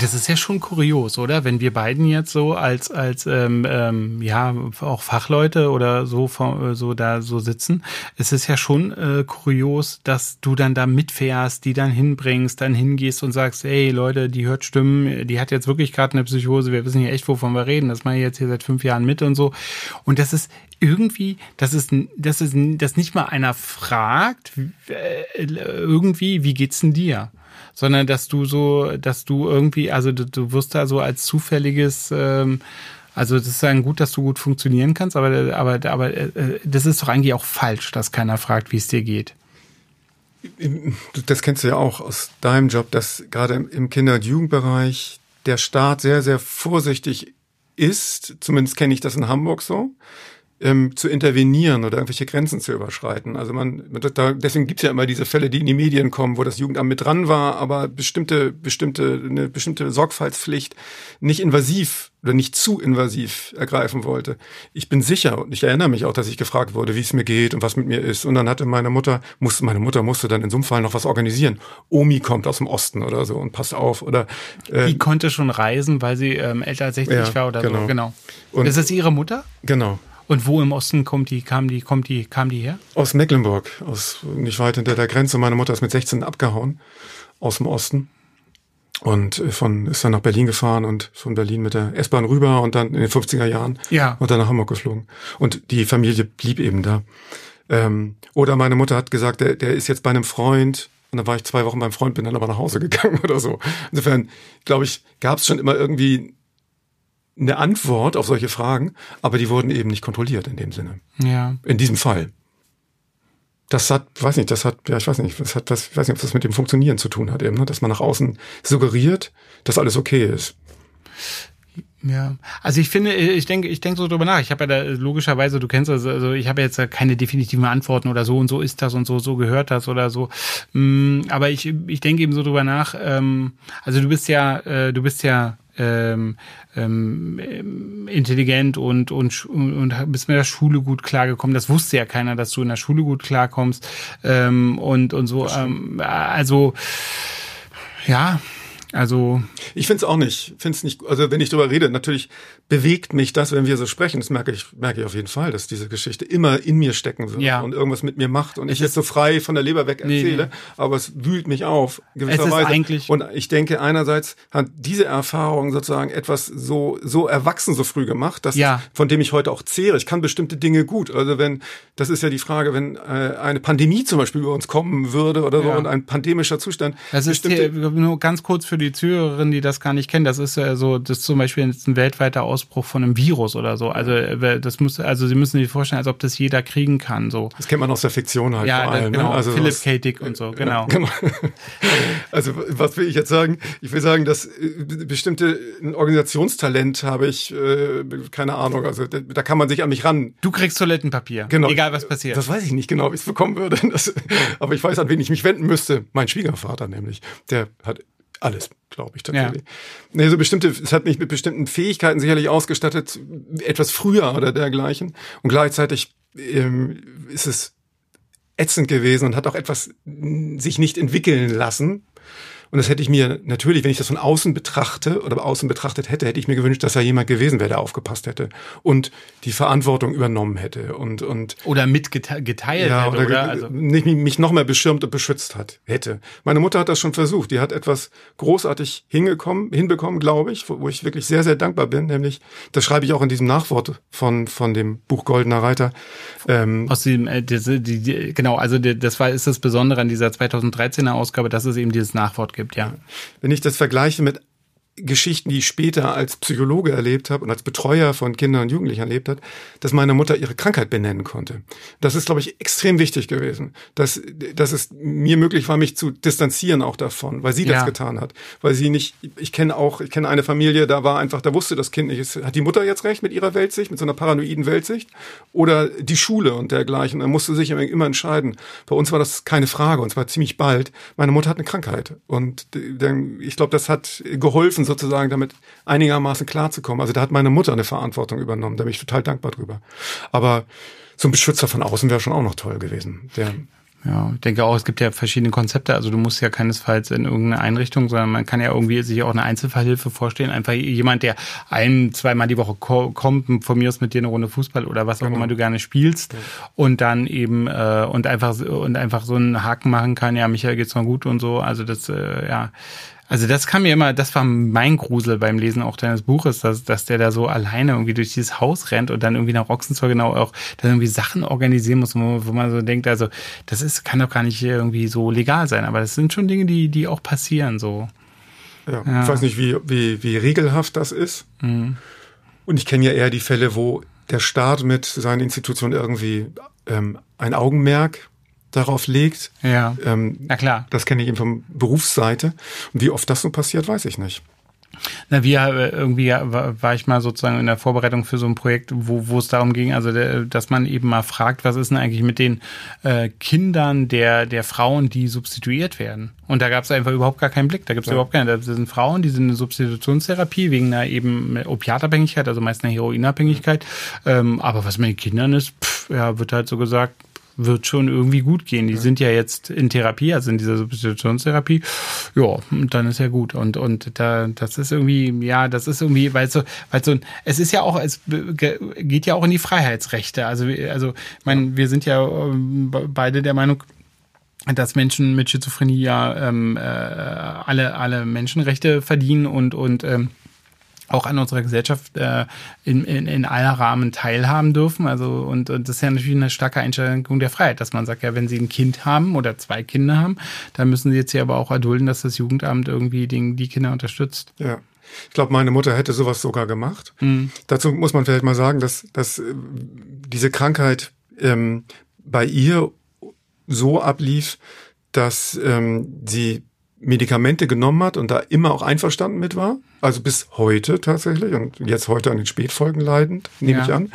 Und das ist ja schon kurios, oder? Wenn wir beiden jetzt so als als ähm, ähm, ja auch Fachleute oder so so da so sitzen, es ist ja schon äh, kurios, dass du dann da mitfährst, die dann hinbringst, dann hingehst und sagst, hey Leute, die hört Stimmen, die hat jetzt wirklich gerade eine Psychose, wir wissen ja echt, wovon wir reden, das mache ich jetzt hier seit fünf Jahren mit und so. Und das ist irgendwie, das ist, das ist, dass nicht mal einer fragt, äh, irgendwie, wie geht's denn dir? Sondern dass du so, dass du irgendwie, also du, du wirst da so als zufälliges, ähm, also das ist dann gut, dass du gut funktionieren kannst, aber, aber, aber äh, das ist doch eigentlich auch falsch, dass keiner fragt, wie es dir geht. Das kennst du ja auch aus deinem Job, dass gerade im Kinder- und Jugendbereich der Staat sehr, sehr vorsichtig ist. Zumindest kenne ich das in Hamburg so ähm, zu intervenieren oder irgendwelche Grenzen zu überschreiten. Also man, da, deswegen gibt's ja immer diese Fälle, die in die Medien kommen, wo das Jugendamt mit dran war, aber bestimmte, bestimmte, eine bestimmte Sorgfaltspflicht nicht invasiv oder nicht zu invasiv ergreifen wollte. Ich bin sicher und ich erinnere mich auch, dass ich gefragt wurde, wie es mir geht und was mit mir ist. Und dann hatte meine Mutter, musste, meine Mutter musste dann in so einem Fall noch was organisieren. Omi kommt aus dem Osten oder so und passt auf. Oder äh, die konnte schon reisen, weil sie ähm, älter als 60 ja, war oder genau. so. Genau. Und ist das ihre Mutter? Genau. Und wo im Osten kommt die, kam die, kommt die, kam die her? Aus Mecklenburg, aus nicht weit hinter der Grenze. Meine Mutter ist mit 16 abgehauen aus dem Osten und von ist dann nach Berlin gefahren und von Berlin mit der S-Bahn rüber und dann in den 50er Jahren ja. und dann nach Hamburg geflogen. Und die Familie blieb eben da. Ähm, oder meine Mutter hat gesagt, der, der ist jetzt bei einem Freund und dann war ich zwei Wochen beim Freund, bin dann aber nach Hause gegangen oder so. Insofern, glaube ich, gab es schon immer irgendwie eine Antwort auf solche Fragen, aber die wurden eben nicht kontrolliert in dem Sinne. Ja. In diesem Fall. Das hat, weiß nicht, das hat, ja, ich weiß nicht, das hat das, ich weiß nicht, ob das mit dem Funktionieren zu tun hat eben, ne? dass man nach außen suggeriert, dass alles okay ist. Ja, also ich finde, ich denke, ich denke so drüber nach. Ich habe ja da logischerweise, du kennst das, also ich habe jetzt keine definitiven Antworten oder so und so ist das und so, so gehört das oder so. Mm, aber ich, ich denke eben so drüber nach. Ähm, also du bist ja, äh, du bist ja ähm, ähm, intelligent und, und, und bist mit der Schule gut klargekommen. Das wusste ja keiner, dass du in der Schule gut klarkommst. Ähm, und, und so, ähm, also ja, also ich finde es auch nicht, finde es nicht. Also wenn ich darüber rede, natürlich bewegt mich das, wenn wir so sprechen. Das merke ich, merke ich auf jeden Fall, dass diese Geschichte immer in mir stecken wird ja. und irgendwas mit mir macht und es ich jetzt so frei von der Leber weg erzähle, nee, nee. aber es wühlt mich auf gewisserweise. Eigentlich und ich denke einerseits hat diese Erfahrung sozusagen etwas so so erwachsen so früh gemacht, dass ja. von dem ich heute auch zehre. Ich kann bestimmte Dinge gut. Also wenn das ist ja die Frage, wenn äh, eine Pandemie zum Beispiel über uns kommen würde oder so ja. und ein pandemischer Zustand. Das ist hier, nur ganz kurz für die Zuhörerinnen, die das gar nicht kennen. Das ist ja so, das ist zum Beispiel ein weltweiter Ausbruch von einem Virus oder so. Also äh, das muss, also Sie müssen sich vorstellen, als ob das jeder kriegen kann. So. Das kennt man aus der Fiktion halt. Ja, vor allem, genau. Ne? Also Philip K. Dick und so, genau. genau. Also was will ich jetzt sagen? Ich will sagen, dass äh, bestimmte Organisationstalent habe ich, äh, keine Ahnung. Also da, kann man sich an mich ran. Du kriegst Toilettenpapier. Genau. Egal was passiert. Das weiß ich nicht genau, wie ich es bekommen würde. Das, aber ich weiß, an wen ich mich wenden müsste. Mein Schwiegervater nämlich. Der hat alles, glaube ich tatsächlich. Ja. Nee, so bestimmte, es hat mich mit bestimmten Fähigkeiten sicherlich ausgestattet, etwas früher oder dergleichen. Und gleichzeitig ähm, ist es ätzend gewesen und hat auch etwas sich nicht entwickeln lassen, und das hätte ich mir natürlich, wenn ich das von außen betrachte oder außen betrachtet hätte, hätte ich mir gewünscht, dass da jemand gewesen wäre, der aufgepasst hätte und die Verantwortung übernommen hätte und und oder mitgeteilt ja, hätte oder, oder also nicht, mich noch mehr beschirmt und beschützt hat hätte. Meine Mutter hat das schon versucht. Die hat etwas großartig hingekommen, hinbekommen, glaube ich, wo, wo ich wirklich sehr sehr dankbar bin. Nämlich, das schreibe ich auch in diesem Nachwort von von dem Buch Goldener Reiter. Ähm, Aus dem äh, die, die, die, genau, also das war ist das Besondere an dieser 2013er Ausgabe, dass es eben dieses Nachwort gibt gibt, ja. Wenn ich das vergleiche mit Geschichten, die ich später als Psychologe erlebt habe und als Betreuer von Kindern und Jugendlichen erlebt hat, dass meine Mutter ihre Krankheit benennen konnte. Das ist, glaube ich, extrem wichtig gewesen, dass, dass es mir möglich war, mich zu distanzieren auch davon, weil sie ja. das getan hat. Weil sie nicht, ich kenne auch, ich kenne eine Familie, da war einfach, da wusste das Kind nicht, ist, hat die Mutter jetzt recht mit ihrer Weltsicht, mit so einer paranoiden Weltsicht oder die Schule und dergleichen. Da musste sich immer entscheiden. Bei uns war das keine Frage und zwar ziemlich bald. Meine Mutter hat eine Krankheit und ich glaube, das hat geholfen, sozusagen damit einigermaßen klarzukommen. Also da hat meine Mutter eine Verantwortung übernommen, da bin ich total dankbar drüber. Aber so ein Beschützer von außen wäre schon auch noch toll gewesen. Der Ja, ich denke auch, es gibt ja verschiedene Konzepte. Also du musst ja keinesfalls in irgendeine Einrichtung, sondern man kann ja irgendwie sich auch eine Einzelfallhilfe vorstellen. Einfach jemand, der ein, zweimal die Woche kommt, von mir aus mit dir eine Runde Fußball oder was auch genau. immer du gerne spielst ja. und dann eben äh, und einfach und einfach so einen Haken machen kann. Ja, Michael geht's mal gut und so. Also das, äh, ja, also das kam mir immer, das war mein Grusel beim Lesen auch deines Buches, dass, dass der da so alleine irgendwie durch dieses Haus rennt und dann irgendwie nach Ochsenzor genau auch dann irgendwie Sachen organisieren muss, wo, wo man so denkt, also das ist, kann doch gar nicht irgendwie so legal sein, aber das sind schon Dinge, die, die auch passieren so. Ja, ja. ich weiß nicht, wie, wie, wie regelhaft das ist. Mhm. Und ich kenne ja eher die Fälle, wo der Staat mit seinen Institutionen irgendwie ähm, ein Augenmerk darauf legt. Ja. Ähm, Na klar. Das kenne ich eben von Berufsseite. Und wie oft das so passiert, weiß ich nicht. Na, wir äh, irgendwie war ich mal sozusagen in der Vorbereitung für so ein Projekt, wo, wo es darum ging, also dass man eben mal fragt, was ist denn eigentlich mit den äh, Kindern der der Frauen, die substituiert werden? Und da gab es einfach überhaupt gar keinen Blick. Da gibt es ja. überhaupt keine. Das sind Frauen, die sind in Substitutionstherapie wegen einer eben Opiatabhängigkeit, also meist einer Heroinabhängigkeit. Ähm, aber was mit den Kindern ist, pff, ja, wird halt so gesagt, wird schon irgendwie gut gehen. Die ja. sind ja jetzt in Therapie, also in dieser Substitutionstherapie. Ja, dann ist ja gut. Und, und da, das ist irgendwie, ja, das ist irgendwie, weil so, weil so, es ist ja auch, es geht ja auch in die Freiheitsrechte. Also, also, ich meine, wir sind ja ähm, beide der Meinung, dass Menschen mit Schizophrenie ja ähm, äh, alle alle Menschenrechte verdienen und und ähm, auch an unserer Gesellschaft äh, in, in, in aller Rahmen teilhaben dürfen. Also und, und das ist ja natürlich eine starke Einschränkung der Freiheit, dass man sagt, ja, wenn sie ein Kind haben oder zwei Kinder haben, dann müssen sie jetzt hier aber auch erdulden, dass das Jugendamt irgendwie den, die Kinder unterstützt. Ja. Ich glaube, meine Mutter hätte sowas sogar gemacht. Mhm. Dazu muss man vielleicht mal sagen, dass, dass äh, diese Krankheit ähm, bei ihr so ablief, dass ähm, sie Medikamente genommen hat und da immer auch einverstanden mit war. Also bis heute tatsächlich und jetzt heute an den Spätfolgen leidend, nehme ja. ich an,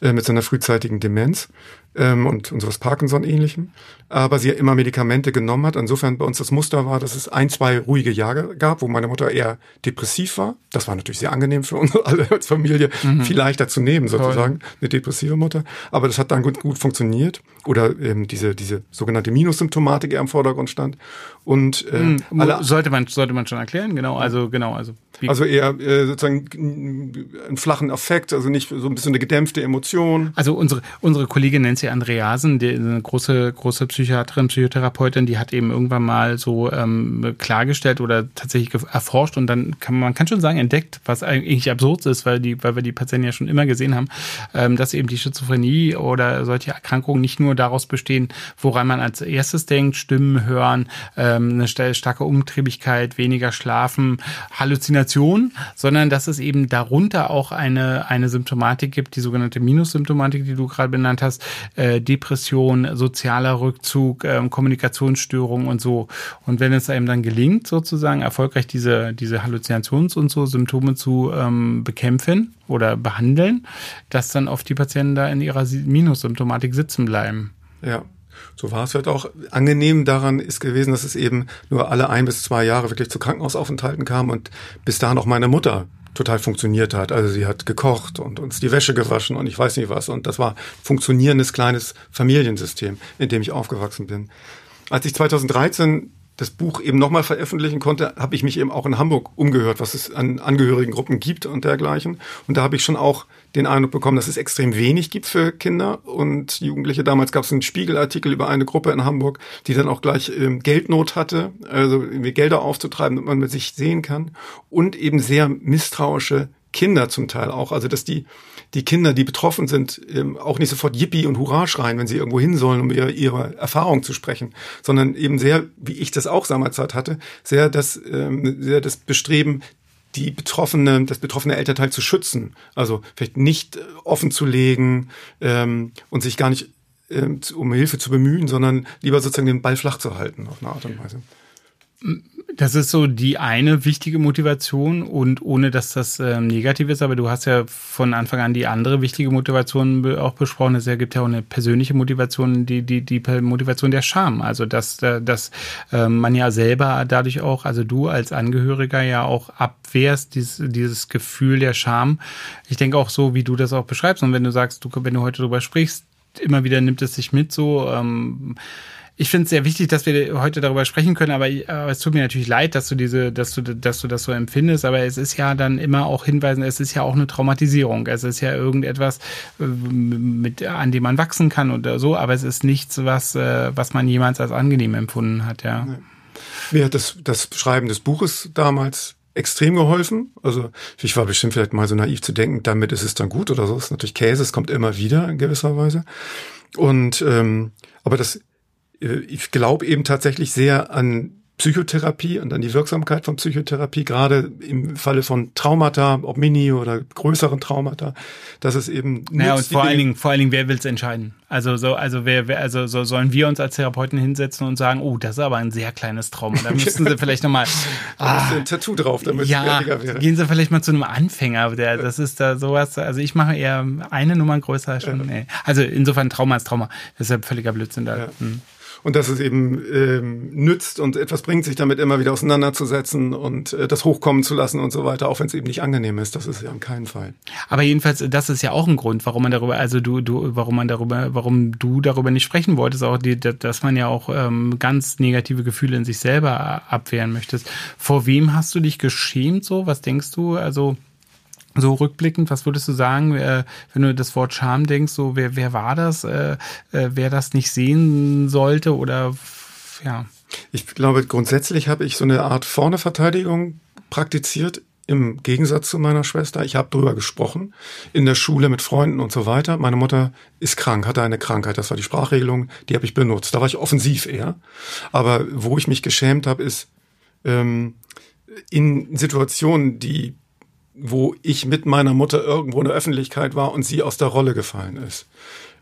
äh, mit seiner frühzeitigen Demenz ähm, und, und sowas Parkinson-ähnlichem. Aber sie ja immer Medikamente genommen hat. Insofern bei uns das Muster war, dass es ein, zwei ruhige Jahre gab, wo meine Mutter eher depressiv war. Das war natürlich sehr angenehm für uns alle als Familie, mhm. viel leichter zu nehmen sozusagen, Toll. eine depressive Mutter. Aber das hat dann gut, gut funktioniert. Oder ähm, diese, diese sogenannte Minussymptomatik eher im Vordergrund stand. Und äh, mhm. sollte man sollte man schon erklären, genau. Also genau, also wie? Also eher äh, sozusagen einen flachen Affekt, also nicht so ein bisschen eine gedämpfte Emotion. Also unsere unsere Kollegin Nancy Andreasen, die eine große große Psychiaterin, Psychotherapeutin, die hat eben irgendwann mal so ähm, klargestellt oder tatsächlich erforscht und dann kann man kann schon sagen entdeckt, was eigentlich absurd ist, weil die weil wir die Patienten ja schon immer gesehen haben, ähm, dass eben die Schizophrenie oder solche Erkrankungen nicht nur daraus bestehen, woran man als erstes denkt, Stimmen hören, ähm, eine starke Umtriebigkeit, weniger schlafen, Halluzinationen Kombination, sondern dass es eben darunter auch eine, eine Symptomatik gibt, die sogenannte Minussymptomatik, die du gerade benannt hast, äh, Depression, sozialer Rückzug, äh, Kommunikationsstörung und so. Und wenn es einem dann gelingt, sozusagen erfolgreich diese, diese Halluzinations- und so Symptome zu ähm, bekämpfen oder behandeln, dass dann oft die Patienten da in ihrer Minussymptomatik sitzen bleiben. Ja, so war es halt auch. Angenehm daran ist gewesen, dass es eben nur alle ein bis zwei Jahre wirklich zu Krankenhausaufenthalten kam und bis dahin auch meine Mutter total funktioniert hat. Also sie hat gekocht und uns die Wäsche gewaschen und ich weiß nicht was. Und das war funktionierendes kleines Familiensystem, in dem ich aufgewachsen bin. Als ich 2013 das Buch eben nochmal veröffentlichen konnte, habe ich mich eben auch in Hamburg umgehört, was es an Angehörigengruppen gibt und dergleichen. Und da habe ich schon auch den Eindruck bekommen, dass es extrem wenig gibt für Kinder und Jugendliche. Damals gab es einen Spiegelartikel über eine Gruppe in Hamburg, die dann auch gleich ähm, Geldnot hatte, also irgendwie Gelder aufzutreiben, damit man mit sich sehen kann. Und eben sehr misstrauische Kinder zum Teil auch. Also dass die die Kinder, die betroffen sind, ähm, auch nicht sofort Yippie und Hurra schreien, wenn sie irgendwo hin sollen, um ihre, ihre Erfahrung zu sprechen, sondern eben sehr, wie ich das auch seinerzeit hatte, sehr das, ähm, sehr das Bestreben, die betroffene, das betroffene Elternteil zu schützen. Also vielleicht nicht äh, offen zu legen ähm, und sich gar nicht ähm, um Hilfe zu bemühen, sondern lieber sozusagen den Ball flach zu halten auf eine Art und Weise. Das ist so die eine wichtige Motivation und ohne dass das ähm, negativ ist, aber du hast ja von Anfang an die andere wichtige Motivation auch besprochen. Es gibt ja auch eine persönliche Motivation, die, die, die Motivation der Scham. Also dass, dass äh, man ja selber dadurch auch, also du als Angehöriger ja auch abwehrst, dieses, dieses Gefühl der Scham. Ich denke auch so, wie du das auch beschreibst. Und wenn du sagst, du, wenn du heute darüber sprichst, immer wieder nimmt es sich mit so. Ähm, ich finde es sehr wichtig, dass wir heute darüber sprechen können, aber, aber, es tut mir natürlich leid, dass du diese, dass du, dass du das so empfindest, aber es ist ja dann immer auch hinweisen, es ist ja auch eine Traumatisierung. Es ist ja irgendetwas, äh, mit, an dem man wachsen kann oder so, aber es ist nichts, was, äh, was man jemals als angenehm empfunden hat, ja. Mir hat das, das Schreiben des Buches damals extrem geholfen. Also ich war bestimmt vielleicht mal so naiv zu denken, damit ist es dann gut oder so. Das ist natürlich Käse, es kommt immer wieder in gewisser Weise. Und ähm, aber das äh, ich glaube eben tatsächlich sehr an Psychotherapie und an die Wirksamkeit von Psychotherapie, gerade im Falle von Traumata, ob Mini oder größeren Traumata, dass es eben. Naja, und vor allen Dingen, vor allen Dingen, wer will es entscheiden? Also so, also wer, wer, also so sollen wir uns als Therapeuten hinsetzen und sagen, oh, das ist aber ein sehr kleines Trauma. Da müssten sie vielleicht nochmal. ah, ein Tattoo drauf, damit ja, es wäre. Gehen Sie vielleicht mal zu einem Anfänger, der, das ist da sowas, also ich mache eher eine Nummer größer schon. Ja. Nee. Also insofern Trauma ist Trauma. Das ist ja völliger Blödsinn da. Ja. Hm und dass es eben ähm, nützt und etwas bringt, sich damit immer wieder auseinanderzusetzen und äh, das hochkommen zu lassen und so weiter, auch wenn es eben nicht angenehm ist. Das ist ja in keinem Fall. Aber jedenfalls, das ist ja auch ein Grund, warum man darüber, also du, du, warum man darüber, warum du darüber nicht sprechen wolltest, auch die, dass man ja auch ähm, ganz negative Gefühle in sich selber abwehren möchtest. Vor wem hast du dich geschämt so? Was denkst du? Also so rückblickend, was würdest du sagen, äh, wenn du das Wort Scham denkst, so wer, wer war das, äh, äh, wer das nicht sehen sollte oder ja? Ich glaube, grundsätzlich habe ich so eine Art Vorne-Verteidigung praktiziert, im Gegensatz zu meiner Schwester. Ich habe drüber gesprochen, in der Schule mit Freunden und so weiter. Meine Mutter ist krank, hatte eine Krankheit, das war die Sprachregelung, die habe ich benutzt. Da war ich offensiv eher. Aber wo ich mich geschämt habe, ist ähm, in Situationen, die wo ich mit meiner Mutter irgendwo in der Öffentlichkeit war und sie aus der Rolle gefallen ist.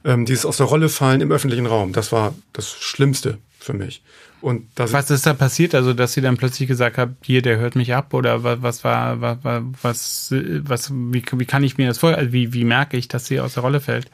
Ähm, dieses aus der Rolle fallen im öffentlichen Raum, das war das Schlimmste für mich. Und das was ist da passiert? Also, dass sie dann plötzlich gesagt hat, hier, der hört mich ab oder was, was war, was, was, was, wie, wie kann ich mir das vorstellen? Also, wie, wie merke ich, dass sie aus der Rolle fällt?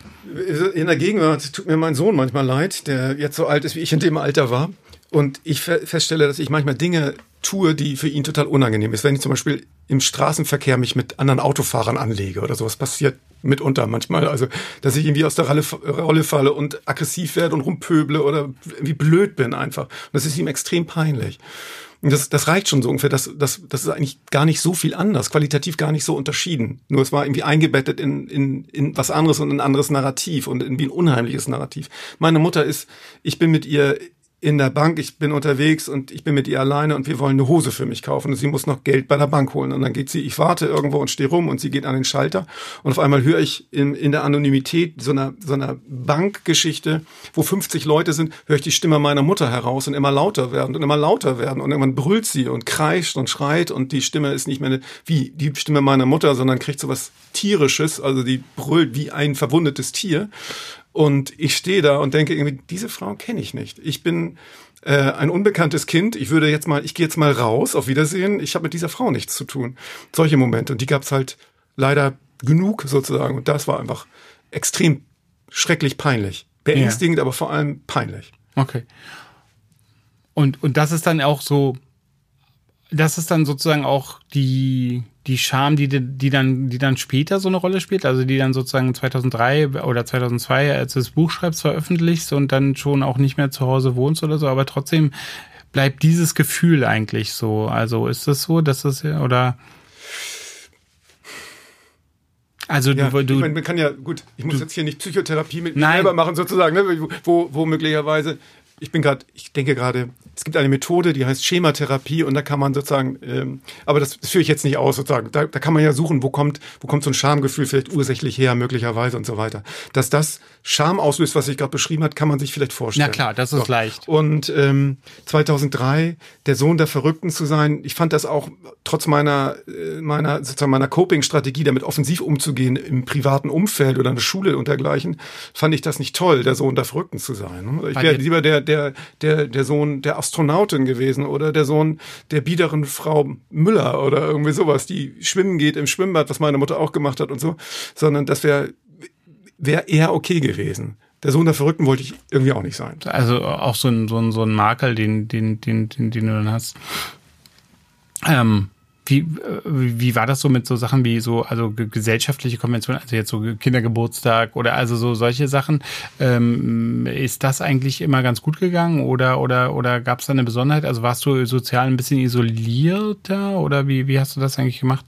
In der Gegenwart tut mir mein Sohn manchmal leid, der jetzt so alt ist, wie ich in dem Alter war. Und ich feststelle, dass ich manchmal Dinge tue, die für ihn total unangenehm ist. Wenn ich zum Beispiel im Straßenverkehr mich mit anderen Autofahrern anlege oder sowas passiert mitunter manchmal. Also, dass ich irgendwie aus der Rolle, Rolle falle und aggressiv werde und rumpöble oder wie blöd bin einfach. Und das ist ihm extrem peinlich. Und das, das reicht schon so ungefähr. Das, das, das ist eigentlich gar nicht so viel anders, qualitativ gar nicht so unterschieden. Nur es war irgendwie eingebettet in, in, in was anderes und ein anderes Narrativ und irgendwie ein unheimliches Narrativ. Meine Mutter ist, ich bin mit ihr in der Bank, ich bin unterwegs und ich bin mit ihr alleine und wir wollen eine Hose für mich kaufen und sie muss noch Geld bei der Bank holen. Und dann geht sie, ich warte irgendwo und stehe rum und sie geht an den Schalter. Und auf einmal höre ich in, in der Anonymität so einer, so einer Bankgeschichte, wo 50 Leute sind, höre ich die Stimme meiner Mutter heraus und immer lauter werden und immer lauter werden. Und irgendwann brüllt sie und kreischt und schreit und die Stimme ist nicht mehr eine, wie die Stimme meiner Mutter, sondern kriegt so was tierisches, also die brüllt wie ein verwundetes Tier und ich stehe da und denke irgendwie, diese Frau kenne ich nicht. Ich bin äh, ein unbekanntes Kind. Ich würde jetzt mal, ich gehe jetzt mal raus, auf Wiedersehen. Ich habe mit dieser Frau nichts zu tun. Solche Momente. Und die gab es halt leider genug sozusagen. Und das war einfach extrem schrecklich peinlich. Beängstigend, ja. aber vor allem peinlich. Okay. Und, und das ist dann auch so, das ist dann sozusagen auch die, die Scham, die, die dann, die dann später so eine Rolle spielt, also die dann sozusagen 2003 oder 2002, als du das Buch schreibst, veröffentlichst und dann schon auch nicht mehr zu Hause wohnst oder so, aber trotzdem bleibt dieses Gefühl eigentlich so. Also ist das so, dass das ja, oder? Also ja, du, du, ich meine, man kann ja, gut, ich muss du, jetzt hier nicht Psychotherapie mit mir selber machen sozusagen, ne, wo, wo möglicherweise ich bin gerade, ich denke gerade, es gibt eine Methode, die heißt Schematherapie und da kann man sozusagen, ähm, aber das, das führe ich jetzt nicht aus sozusagen. Da, da kann man ja suchen, wo kommt, wo kommt so ein Schamgefühl vielleicht ursächlich her, möglicherweise und so weiter. Dass das Scham auslöst, was ich gerade beschrieben hat, kann man sich vielleicht vorstellen. Na klar, das ist so. leicht. Und ähm, 2003 der Sohn der Verrückten zu sein, ich fand das auch trotz meiner äh, meiner sozusagen meiner Coping-Strategie, damit offensiv umzugehen im privaten Umfeld oder in der Schule und dergleichen, fand ich das nicht toll, der Sohn der Verrückten zu sein. Ich wäre lieber der der, der, der Sohn der Astronautin gewesen oder der Sohn der biederen Frau Müller oder irgendwie sowas, die schwimmen geht im Schwimmbad, was meine Mutter auch gemacht hat und so, sondern das wäre wäre eher okay gewesen. Der Sohn der Verrückten wollte ich irgendwie auch nicht sein. Also auch so ein, so ein, so ein Makel, den, den, den, den, den du dann hast. Ähm, wie, wie war das so mit so Sachen wie so, also gesellschaftliche Konventionen, also jetzt so Kindergeburtstag oder also so solche Sachen? Ähm, ist das eigentlich immer ganz gut gegangen oder, oder, oder gab es da eine Besonderheit? Also warst du sozial ein bisschen isolierter oder wie, wie hast du das eigentlich gemacht?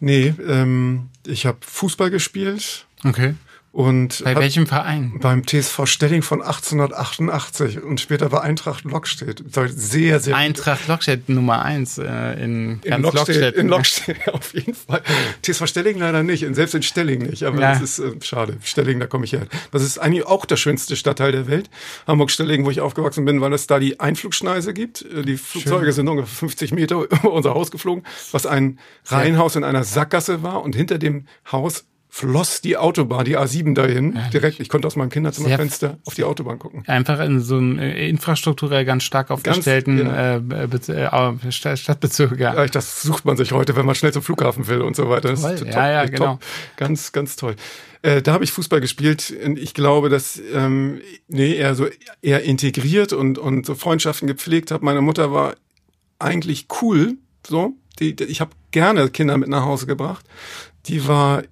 Nee, ähm, ich habe Fußball gespielt. Okay. Und Bei welchem Verein? Beim TSV Stelling von 1888 und später bei Eintracht Lockstedt. Sehr, sehr Eintracht Lockstedt Nummer eins äh, in, in Lockstedt. In Lockstedt, auf jeden Fall. TSV Stelling leider nicht, selbst in Stelling nicht, aber ja. das ist äh, schade. Stelling, da komme ich her. Das ist eigentlich auch der schönste Stadtteil der Welt. Hamburg-Stelling, wo ich aufgewachsen bin, weil es da die Einflugschneise gibt. Äh, die Flugzeuge Schön. sind ungefähr 50 Meter über unser Haus geflogen, was ein Reihenhaus in einer Sackgasse war und hinter dem Haus floss die Autobahn, die A7 dahin, ja, direkt. Ich konnte aus meinem Kinderzimmerfenster auf die Autobahn gucken. Einfach in so einem äh, infrastrukturell ganz stark aufgestellten ganz, ja. äh, Stadtbezirk. Ja. ja, das sucht man sich heute, wenn man schnell zum Flughafen will und so weiter. Toll. Top, ja, ja, genau. Top. Ganz, ganz toll. Äh, da habe ich Fußball gespielt. Ich glaube, dass ähm, nee, eher so eher integriert und und so Freundschaften gepflegt habe. Meine Mutter war eigentlich cool, so. Die, die, ich habe gerne Kinder mit nach Hause gebracht. Die war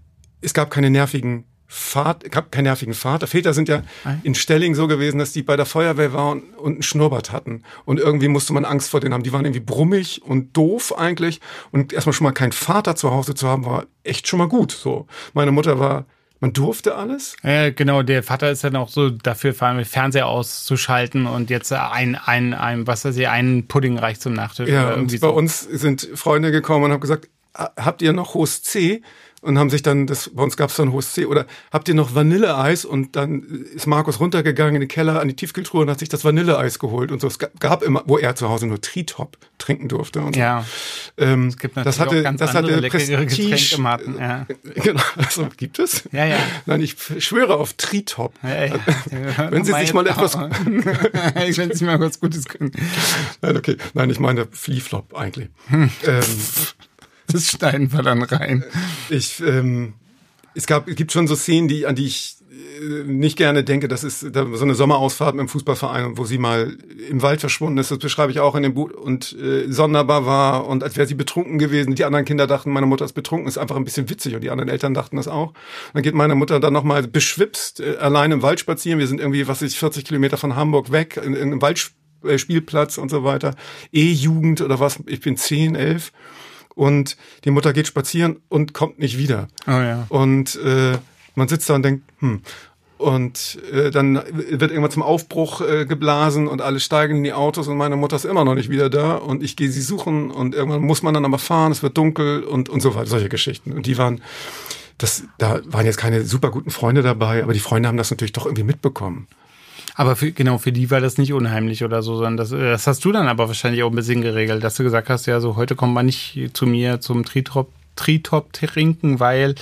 es gab keine nervigen Vater, gab keinen nervigen Vater. Väter sind ja in Stelling so gewesen, dass die bei der Feuerwehr waren und einen Schnurrbart hatten. Und irgendwie musste man Angst vor denen haben. Die waren irgendwie brummig und doof eigentlich. Und erstmal schon mal keinen Vater zu Hause zu haben, war echt schon mal gut. So. Meine Mutter war man durfte alles? Ja, genau. Der Vater ist dann auch so dafür, vor allem Fernseher auszuschalten und jetzt ein, ein, ein was weiß ich, einen Pudding reicht zum Nachtisch. Ja, und bei so. uns sind Freunde gekommen und haben gesagt, habt ihr noch hohes C? Und haben sich dann, das, bei uns gab es dann hohes C, oder habt ihr noch Vanilleeis? Und dann ist Markus runtergegangen in den Keller an die Tiefkühltruhe und hat sich das Vanilleeis geholt und so. Es gab immer, wo er zu Hause nur Tritop trinken durfte. Und ja. So. Ähm, es gibt natürlich das hatte, auch ganz das hatte Prestige. Ja. Genau, also gibt es? Ja, ja. Nein, ich schwöre auf Tritop. Ja, ja. Wenn Sie sich mal etwas, wenn Sie mal was Gutes können. Nein, okay. Nein, ich meine Flieflop eigentlich. Hm. Ähm, das schneiden wir dann rein. Ich, ähm, es gab, es gibt schon so Szenen, die, an die ich äh, nicht gerne denke, das ist so eine Sommerausfahrt mit dem Fußballverein, wo sie mal im Wald verschwunden ist. Das beschreibe ich auch in dem Buch und äh, sonderbar war und als wäre sie betrunken gewesen. Die anderen Kinder dachten, meine Mutter ist betrunken, ist einfach ein bisschen witzig und die anderen Eltern dachten das auch. Dann geht meine Mutter dann nochmal beschwipst äh, allein im Wald spazieren. Wir sind irgendwie, was ich, 40 Kilometer von Hamburg weg, in, in einem Waldspielplatz und so weiter. E-Jugend oder was, ich bin 10, 11 und die Mutter geht spazieren und kommt nicht wieder. Oh ja. Und äh, man sitzt da und denkt, hm. Und äh, dann wird irgendwann zum Aufbruch äh, geblasen und alle steigen in die Autos und meine Mutter ist immer noch nicht wieder da und ich gehe sie suchen und irgendwann muss man dann aber fahren, es wird dunkel und, und so weiter, solche Geschichten. Und die waren, das, da waren jetzt keine super guten Freunde dabei, aber die Freunde haben das natürlich doch irgendwie mitbekommen. Aber für, genau, für die war das nicht unheimlich oder so, sondern das, das hast du dann aber wahrscheinlich auch ein bisschen geregelt, dass du gesagt hast, ja, so heute kommt man nicht zu mir zum Tritop Tritop trinken, weil,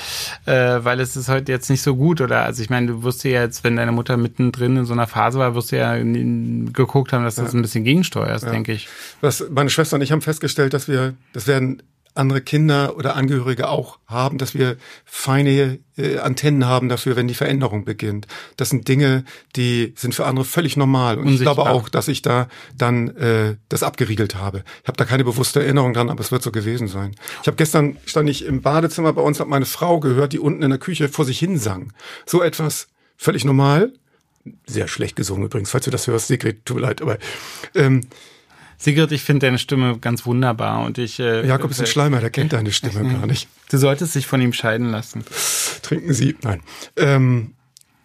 äh, weil es ist heute jetzt nicht so gut. Oder also ich meine, du wirst ja jetzt, wenn deine Mutter mittendrin in so einer Phase war, wirst du ja geguckt haben, dass du ja. das ein bisschen gegensteuerst, ja. denke ich. Was meine Schwester und ich haben festgestellt, dass wir, das werden andere Kinder oder Angehörige auch haben, dass wir feine äh, Antennen haben dafür, wenn die Veränderung beginnt. Das sind Dinge, die sind für andere völlig normal. Und Unsichtbar. ich glaube auch, dass ich da dann äh, das abgeriegelt habe. Ich habe da keine bewusste Erinnerung dran, aber es wird so gewesen sein. Ich habe gestern stand ich im Badezimmer bei uns, habe meine Frau gehört, die unten in der Küche vor sich hin sang. So etwas völlig normal. Sehr schlecht gesungen übrigens, falls du das hörst, Sigrid, tut mir leid, aber ähm, Sigrid, ich finde deine Stimme ganz wunderbar und ich. Äh, Jakob ist ein Schleimer, der kennt deine Stimme gar nicht. Du solltest dich von ihm scheiden lassen. Trinken Sie, nein. Ähm,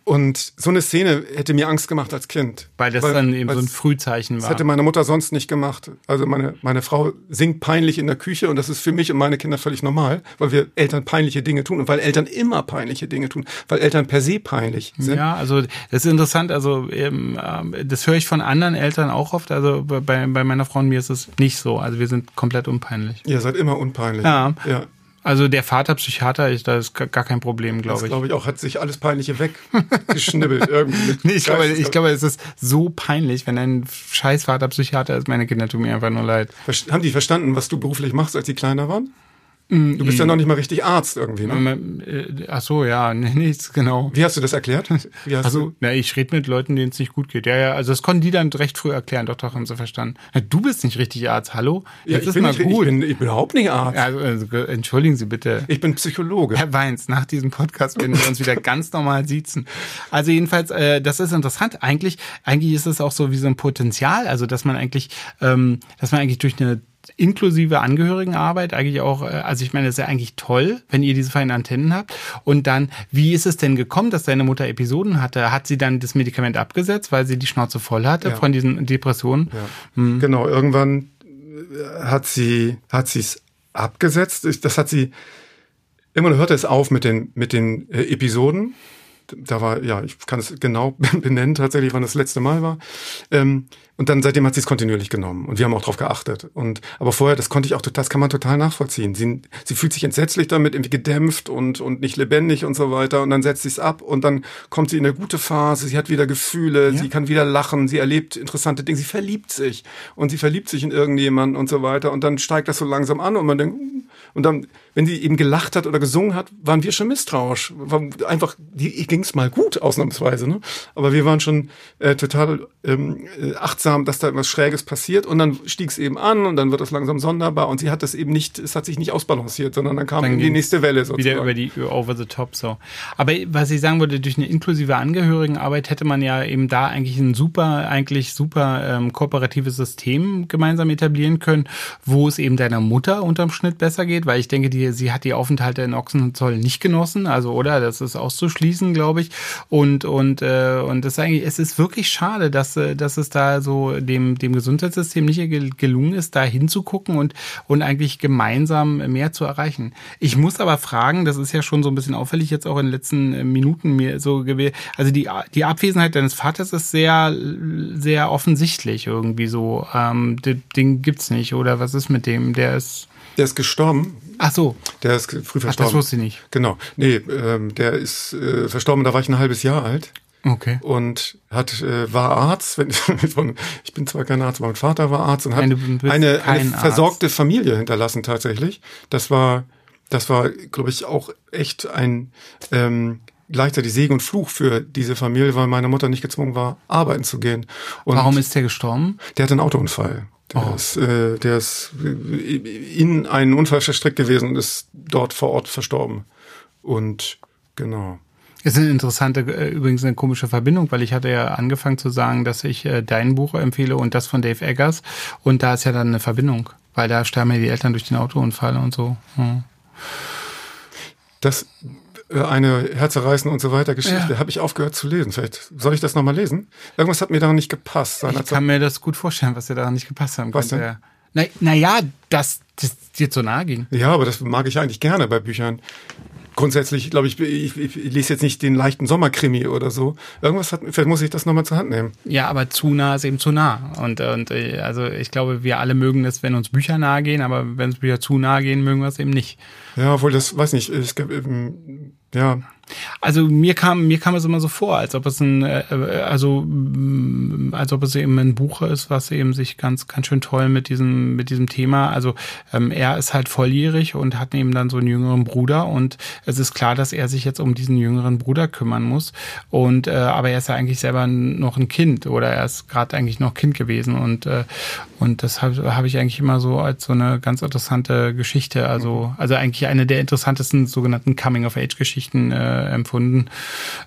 und so eine Szene hätte mir Angst gemacht als Kind. Weil das weil, dann eben so ein Frühzeichen war. Das hätte meine Mutter sonst nicht gemacht. Also meine, meine Frau singt peinlich in der Küche und das ist für mich und meine Kinder völlig normal, weil wir Eltern peinliche Dinge tun und weil Eltern immer peinliche Dinge tun, weil Eltern per se peinlich sind. Ja, also das ist interessant. Also ähm, das höre ich von anderen Eltern auch oft. Also bei, bei meiner Frau und mir ist es nicht so. Also wir sind komplett unpeinlich. Ihr seid immer unpeinlich. Ja. ja. Also der Vater Psychiater ist da ist gar kein Problem, glaube ich. Glaube ich auch, hat sich alles Peinliche weggeschnibbelt irgendwie. nee, ich glaube, ich glaube, es ist so peinlich, wenn ein scheiß Vater Psychiater ist. Meine Kinder tun mir einfach nur leid. Haben die verstanden, was du beruflich machst, als sie kleiner waren? Mm, du bist ja noch nicht mal richtig Arzt irgendwie, ne? Äh, ach so, ja, nichts, genau. Wie hast du das erklärt? Wie hast also, du? na, ich rede mit Leuten, denen es nicht gut geht. Ja, ja, also das konnten die dann recht früh erklären. Doch, doch, haben sie verstanden. Na, du bist nicht richtig Arzt, hallo? Ja, Jetzt ich ist bin, mal nicht, gut. Ich, bin, ich bin überhaupt nicht Arzt. also, also, entschuldigen Sie bitte. Ich bin Psychologe. Herr Weins, nach diesem Podcast werden wir uns wieder ganz normal siezen. Also jedenfalls, äh, das ist interessant. Eigentlich, eigentlich ist es auch so wie so ein Potenzial, also dass man eigentlich, ähm, dass man eigentlich durch eine inklusive Angehörigenarbeit eigentlich auch, äh, also ich meine, das ist ja eigentlich toll, wenn ihr diese feinen Antennen habt. Und dann, wie ist es denn gekommen, dass deine Mutter Episoden hatte? Hat sie dann das Medikament abgesetzt, weil sie die Schnauze voll hatte Ja. von diesen Depressionen? Ja. Genau, irgendwann äh, hat sie hat sie es abgesetzt. Das hat sie irgendwann hörte es auf mit den mit den äh, Episoden. Da war ja, ich kann es genau benennen tatsächlich, wann das letzte Mal war. Ähm, und dann seitdem hat sie es kontinuierlich genommen und wir haben auch darauf geachtet. Und aber vorher, das konnte ich auch, das kann man total nachvollziehen. Sie, sie fühlt sich entsetzlich damit, irgendwie gedämpft und und nicht lebendig und so weiter. Und dann setzt sie es ab und dann kommt sie in eine gute Phase. Sie hat wieder Gefühle, sie kann wieder lachen, sie erlebt interessante Dinge, sie verliebt sich und sie verliebt sich in irgendjemanden und so weiter. Und dann steigt das so langsam an und man denkt. Und dann, wenn sie eben gelacht hat oder gesungen hat, waren wir schon misstrauisch. War einfach, die ging's mal gut ausnahmsweise, ne? Aber wir waren schon äh, total ähm, äh, achtsam, dass da etwas Schräges passiert. Und dann stieg es eben an und dann wird es langsam sonderbar. Und sie hat das eben nicht, es hat sich nicht ausbalanciert, sondern dann kam Dann die nächste Welle sozusagen. Wieder über die over the top so. Aber was ich sagen wollte, durch eine inklusive Angehörigenarbeit hätte man ja eben da eigentlich ein super, eigentlich super ähm, kooperatives System gemeinsam etablieren können, wo es eben deiner Mutter unterm Schnitt besser geht, weil ich denke, die, sie hat die Aufenthalte in Ochsenzoll nicht genossen, also oder das ist auszuschließen, glaube ich. Und und äh, und das ist eigentlich, es ist wirklich schade, dass äh, dass es da so dem dem Gesundheitssystem nicht gel- gelungen ist, da hinzugucken und und eigentlich gemeinsam mehr zu erreichen. Ich muss aber fragen, das ist ja schon so ein bisschen auffällig jetzt auch in den letzten äh, Minuten mir so gewesen. Also die die Abwesenheit deines Vaters ist sehr sehr offensichtlich irgendwie so. Ähm, den gibt's nicht oder was ist mit dem? Der ist Der ist gestorben. Ach so, Der ist früh Ach, verstorben. das wusste ich nicht. Genau. Nee, ähm, der ist äh, verstorben, da war ich ein halbes Jahr alt. Okay. und hat äh, war Arzt. Wenn, von, ich bin zwar kein Arzt, aber mein Vater war Arzt und hat Nein, eine, eine Arzt. versorgte Familie hinterlassen tatsächlich. Das war, das war, glaube ich, auch echt ein ähm, gleichzeitig Segen und Fluch für diese Familie, weil meine Mutter nicht gezwungen war, arbeiten zu gehen. Und Warum ist der gestorben? der hat einen Autounfall. Der, Oh. ist, äh, der ist in einen Unfall verstrickt gewesen und ist dort vor Ort verstorben. Und genau. Ist eine interessante, äh, übrigens eine komische Verbindung, weil ich hatte ja angefangen zu sagen, dass ich äh, dein Buch empfehle und das von Dave Eggers. Und da ist ja dann eine Verbindung, weil da sterben ja die Eltern durch den Autounfall und so. Hm. Das äh, eine Herzerreißen und so weiter Geschichte Ja. habe ich aufgehört zu lesen. Vielleicht soll ich das nochmal lesen? Irgendwas hat mir daran nicht gepasst. Ich kann mir das gut vorstellen, was dir daran nicht gepasst haben Was könnte. Na, na ja, dass das dir zu nahe ging. Ja, aber das mag ich eigentlich gerne bei Büchern. Grundsätzlich, glaube ich, ich, ich, ich lese jetzt nicht den leichten Sommerkrimi oder so. Irgendwas hat, vielleicht muss ich das nochmal zur Hand nehmen. Ja, aber zu nah ist eben zu nah. Und, und äh, also ich glaube, wir alle mögen es, wenn uns Bücher nahe gehen, aber wenn uns Bücher zu nahe gehen, mögen wir es eben nicht. Ja, obwohl das, weiß nicht, es gibt, ähm, ja, Also mir kam mir kam es immer so vor, als ob es ein äh, also mm, als ob es eben ein Buch ist, was eben sich ganz ganz schön toll mit diesem mit diesem Thema. Also ähm, er ist halt volljährig und hat eben dann so einen jüngeren Bruder und es ist klar, dass er sich jetzt um diesen jüngeren Bruder kümmern muss. Und äh, aber er ist ja eigentlich selber noch ein Kind oder er ist gerade eigentlich noch Kind gewesen und äh, und das habe hab ich eigentlich immer so als so eine ganz interessante Geschichte. Also also eigentlich eine der interessantesten sogenannten Coming of Age Geschichten äh, empfunden,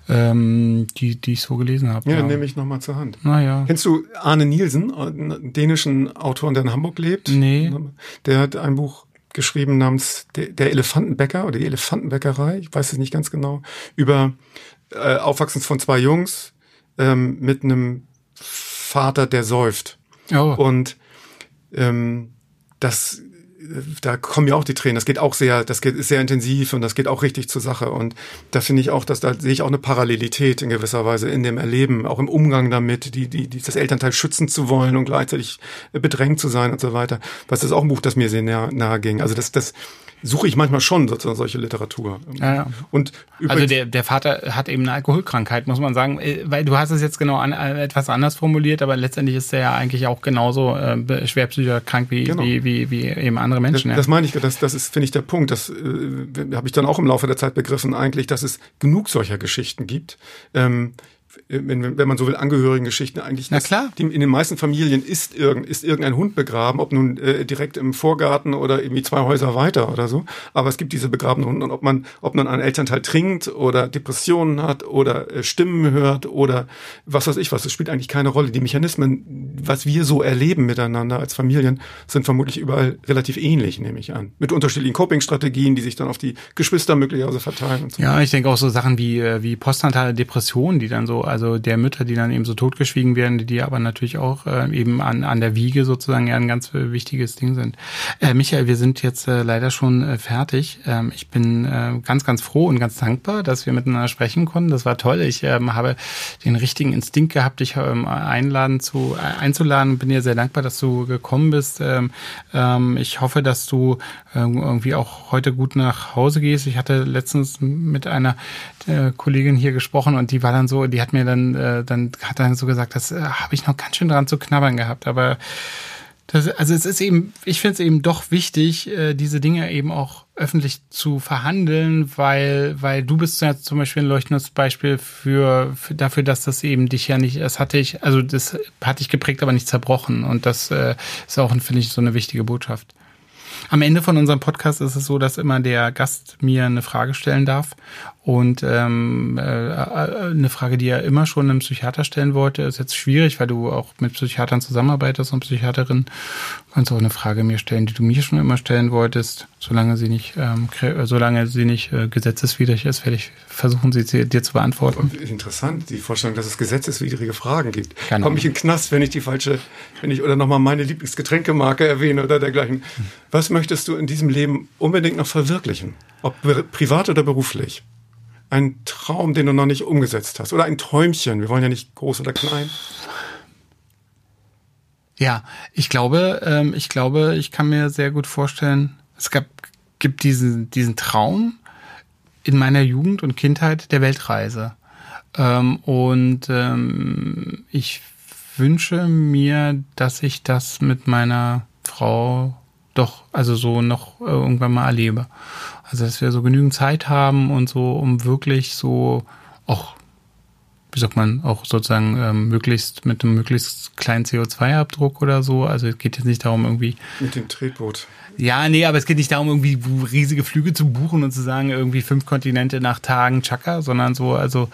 ähm, die, die ich so gelesen habe. ja, nehme ich nochmal zur Hand. Naja. Kennst du Arne Nielsen, einen dänischen Autoren, der in Hamburg lebt? Nee. Der hat ein Buch geschrieben namens Der Elefantenbäcker oder die Elefantenbäckerei, ich weiß es nicht ganz genau, über äh, Aufwachsen von zwei Jungs ähm, mit einem Vater, der säuft. Oh. Und ähm, das, äh, da kommen ja auch die Tränen. Das geht auch sehr, das geht sehr intensiv und das geht auch richtig zur Sache. Und da finde ich auch, dass da sehe ich auch eine Parallelität in gewisser Weise in dem Erleben, auch im Umgang damit, die, die, die das Elternteil schützen zu wollen und gleichzeitig bedrängt zu sein und so weiter. Was ist auch ein Buch, das mir sehr nahe, nahe ging. Also das, das suche ich manchmal schon sozusagen solche Literatur. Ja, ja. Und also der, der Vater hat eben eine Alkoholkrankheit, muss man sagen, äh, weil du hast es jetzt genau an, etwas anders formuliert, aber letztendlich ist er ja eigentlich auch genauso äh, schwer krank wie, genau. wie, wie, wie eben andere Menschen. Das, das meine ich, das, das ist, finde ich, der Punkt. Das äh, habe ich dann auch im Laufe der Zeit begriffen, eigentlich, dass es genug solcher Geschichten gibt. Ähm, wenn, wenn man so will, Angehörigengeschichten eigentlich. Na klar. Die, in den meisten Familien ist, irgend, ist irgendein Hund begraben, ob nun äh, direkt im Vorgarten oder irgendwie zwei Häuser weiter oder so. Aber es gibt diese begrabenen Hunde und ob man, ob man einen Elternteil trinkt oder Depressionen hat oder äh, Stimmen hört oder was weiß ich was, das spielt eigentlich keine Rolle. Die Mechanismen, was wir so erleben miteinander als Familien, sind vermutlich überall relativ ähnlich, nehme ich an. Mit unterschiedlichen Coping-Strategien, die sich dann auf die Geschwister möglicherweise verteilen. Und so. Ja, ich denke auch so Sachen wie, äh, wie postnatale Depressionen, die dann so also der Mütter, die dann eben so totgeschwiegen werden, die aber natürlich auch äh, eben an, an der Wiege sozusagen ja ein ganz äh, wichtiges Ding sind. Äh, Michael, wir sind jetzt äh, leider schon äh, fertig. Ähm, ich bin äh, ganz, ganz froh und ganz dankbar, dass wir miteinander sprechen konnten. Das war toll. Ich ähm, habe den richtigen Instinkt gehabt, dich ähm, einladen zu, äh, einzuladen. Bin dir sehr dankbar, dass du gekommen bist. Ähm, ähm, ich hoffe, dass du äh, irgendwie auch heute gut nach Hause gehst. Ich hatte letztens mit einer äh, Kollegin hier gesprochen und die war dann so, die hat mir dann, äh, dann hat dann so gesagt, das äh, habe ich noch ganz schön dran zu knabbern gehabt. Aber das, also es ist eben, ich finde es eben doch wichtig, äh, diese Dinge eben auch öffentlich zu verhandeln, weil, weil du bist ja zum Beispiel ein leuchtendes Beispiel für, für dafür, dass das eben dich ja nicht, es hatte ich, also das hat dich geprägt, aber nicht zerbrochen. Und das äh, ist auch, finde ich, so eine wichtige Botschaft. Am Ende von unserem Podcast ist es so, dass immer der Gast mir eine Frage stellen darf. Und ähm, äh, eine Frage, die er immer schon einem Psychiater stellen wollte, ist jetzt schwierig, weil du auch mit Psychiatern zusammenarbeitest und Psychiaterin. Du kannst auch eine Frage mir stellen, die du mir schon immer stellen wolltest. Solange sie nicht, ähm, solange sie nicht äh, gesetzeswidrig ist, werde ich versuchen, sie dir zu beantworten. Interessant, die Vorstellung, dass es gesetzeswidrige Fragen gibt. Genau. Komme ich in den Knast, wenn ich die falsche, wenn ich oder nochmal meine Lieblingsgetränkemarke erwähne oder dergleichen. Was möchtest du in diesem Leben unbedingt noch verwirklichen? Ob privat oder beruflich? Ein Traum, den du noch nicht umgesetzt hast? Oder ein Träumchen? Wir wollen ja nicht groß oder klein. Ja, ich glaube, ähm, ich glaube, ich kann mir sehr gut vorstellen, es gab, gibt diesen, diesen Traum in meiner Jugend und Kindheit der Weltreise. Ähm, und ähm, ich wünsche mir, dass ich das mit meiner Frau doch, also so noch irgendwann mal erlebe. Also, dass wir so genügend Zeit haben und so, um wirklich so auch, wie sagt man, auch sozusagen ähm, möglichst mit einem möglichst kleinen CO2-Abdruck oder so. Also es geht jetzt nicht darum, irgendwie. Mit dem Tretboot. Ja, nee, aber es geht nicht darum, irgendwie riesige Flüge zu buchen und zu sagen, irgendwie fünf Kontinente nach Tagen Chaka, sondern so, also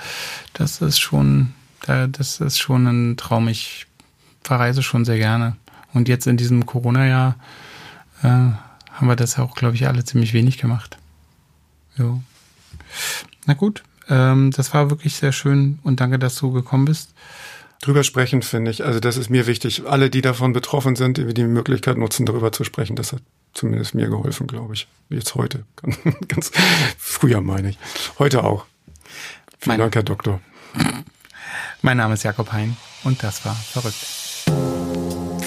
das ist schon, das ist schon ein Traum. Ich verreise schon sehr gerne. Und jetzt in diesem Corona-Jahr äh, haben wir das auch, glaube ich, alle ziemlich wenig gemacht. Ja. Na gut, ähm, das war wirklich sehr schön und danke, dass du gekommen bist. Drüber sprechen, finde ich. Also das ist mir wichtig. Alle, die davon betroffen sind, die die Möglichkeit nutzen, darüber zu sprechen, das hat zumindest mir geholfen, glaube ich. Jetzt heute. Ganz früher meine ich. Heute auch. Vielen mein, Dank, Herr Doktor. Mein Name ist Jakob Hein und das war verrückt.